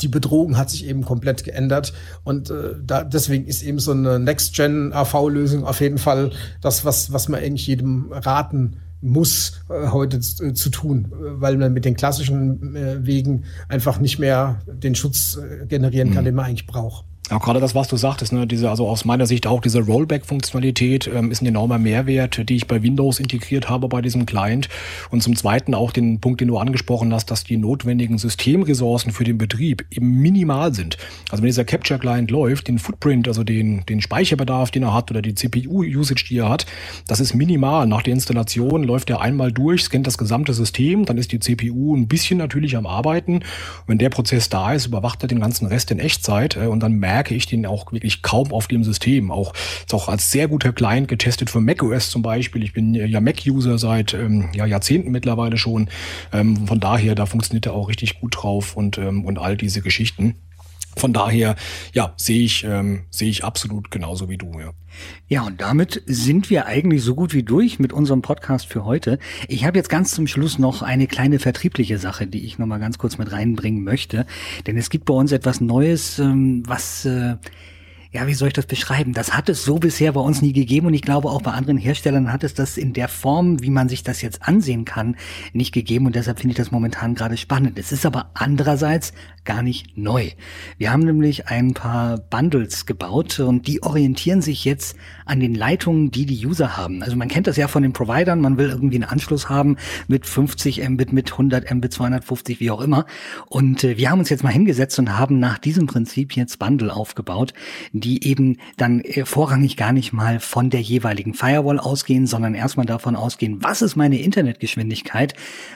die Bedrohung hat sich eben komplett geändert und äh, da, deswegen ist eben so eine Next-Gen-AV-Lösung auf jeden Fall das, was, was man eigentlich jedem raten muss, äh, heute äh, zu tun, weil man mit den klassischen äh, Wegen einfach nicht mehr den Schutz äh, generieren kann, mhm. den man eigentlich braucht. Ja, gerade das, was du sagtest, ne, diese, also aus meiner Sicht auch diese Rollback-Funktionalität ähm, ist ein enormer Mehrwert, die ich bei Windows integriert habe bei diesem Client. Und zum Zweiten auch den Punkt, den du angesprochen hast, dass die notwendigen Systemressourcen für den Betrieb eben minimal sind. Also wenn dieser Capture-Client läuft, den Footprint, also den, den Speicherbedarf, den er hat oder die CPU-Usage, die er hat, das ist minimal. Nach der Installation läuft er einmal durch, scannt das gesamte System, dann ist die CPU ein bisschen natürlich am Arbeiten. Und wenn der Prozess da ist, überwacht er den ganzen Rest in Echtzeit äh, und dann merkt merke ich den auch wirklich kaum auf dem System. Auch ist auch als sehr guter Client getestet für macOS zum Beispiel. Ich bin ja Mac-User seit ähm, ja, Jahrzehnten mittlerweile schon. Ähm, von daher, da funktioniert er auch richtig gut drauf und, ähm, und all diese Geschichten. Von daher, ja, sehe ich, ähm, sehe ich absolut genauso wie du, ja. Ja, und damit sind wir eigentlich so gut wie durch mit unserem Podcast für heute. Ich habe jetzt ganz zum Schluss noch eine kleine vertriebliche Sache, die ich nochmal ganz kurz mit reinbringen möchte. Denn es gibt bei uns etwas Neues, ähm, was äh, ja, wie soll ich das beschreiben? Das hat es so bisher bei uns nie gegeben und ich glaube auch bei anderen Herstellern hat es das in der Form, wie man sich das jetzt ansehen kann, nicht gegeben und deshalb finde ich das momentan gerade spannend. Es ist aber andererseits gar nicht neu. Wir haben nämlich ein paar Bundles gebaut und die orientieren sich jetzt an den Leitungen, die die User haben. Also man kennt das ja von den Providern, man will irgendwie einen Anschluss haben mit 50 Mbit, mit 100 Mbit, 250, wie auch immer. Und äh, wir haben uns jetzt mal hingesetzt und haben nach diesem Prinzip jetzt Bundle aufgebaut, die eben dann äh, vorrangig gar nicht mal von der jeweiligen Firewall ausgehen, sondern erstmal davon ausgehen, was ist meine Internetgeschwindigkeit?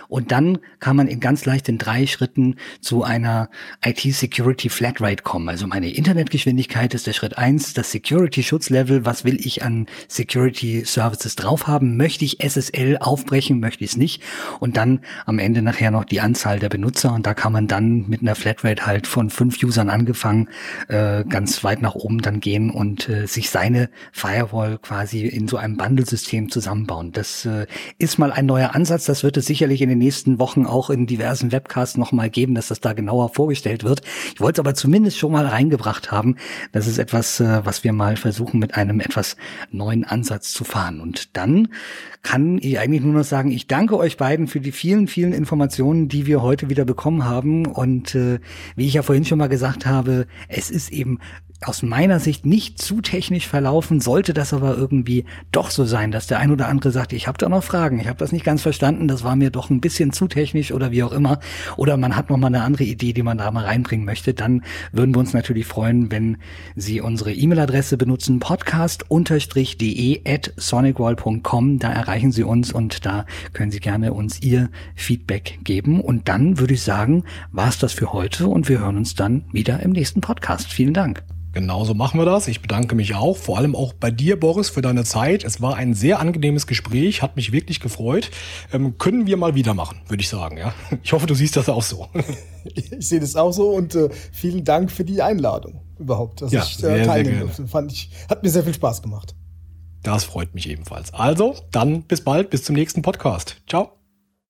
Und dann kann man in ganz leicht in drei Schritten zu einer IT-Security Flatrate kommen. Also meine Internetgeschwindigkeit ist der Schritt eins, das Security-Schutzlevel, was will ich an Security Services drauf haben? Möchte ich SSL aufbrechen, möchte ich es nicht? Und dann am Ende nachher noch die Anzahl der Benutzer und da kann man dann mit einer Flatrate halt von fünf Usern angefangen, äh, ganz weit nach oben Sonnenwall.com dann gehen und äh, sich seine Firewall quasi in so einem Bundle-System zusammenbauen. Das äh, ist mal ein neuer Ansatz. Das wird es sicherlich in den nächsten Wochen auch in diversen Webcasts nochmal geben, dass das da genauer vorgestellt wird. Ich wollte es aber zumindest schon mal reingebracht haben. Das ist etwas, äh, was wir mal versuchen mit einem etwas neuen Ansatz zu fahren. Und dann kann ich eigentlich nur noch sagen, ich danke euch beiden für die vielen, vielen Informationen, die wir heute wieder bekommen haben. Und äh, wie ich ja vorhin schon mal gesagt habe, es ist eben aus meiner Sicht nicht zu technisch verlaufen, sollte das aber irgendwie doch so sein, dass der ein oder andere sagt, ich habe da noch Fragen, ich habe das nicht ganz verstanden, das war mir doch ein bisschen zu technisch oder wie auch immer, oder man hat noch mal eine andere Idee, die man da mal reinbringen möchte, dann würden wir uns natürlich freuen, wenn Sie unsere E-Mail-Adresse benutzen, podcast-de at sonicwall.com, da erreichen Sie uns und da können Sie gerne uns Ihr Feedback geben und dann würde ich sagen, war's das für heute und wir hören uns dann wieder im nächsten Podcast. Vielen Dank. Genauso machen wir das. Ich bedanke mich auch, vor allem auch bei dir, Boris, für deine Zeit. Es war ein sehr angenehmes Gespräch, hat mich wirklich gefreut. Ähm, können wir mal wieder machen, würde ich sagen. Ja, *laughs* ich hoffe, du siehst das auch so. *laughs* Ich sehe das auch so und äh, vielen Dank für die Einladung überhaupt, dass ja, ich äh, teilnehmen durfte. Fand ich, hat mir sehr viel Spaß gemacht. Das freut mich ebenfalls. Also, dann bis bald, bis zum nächsten Podcast. Ciao.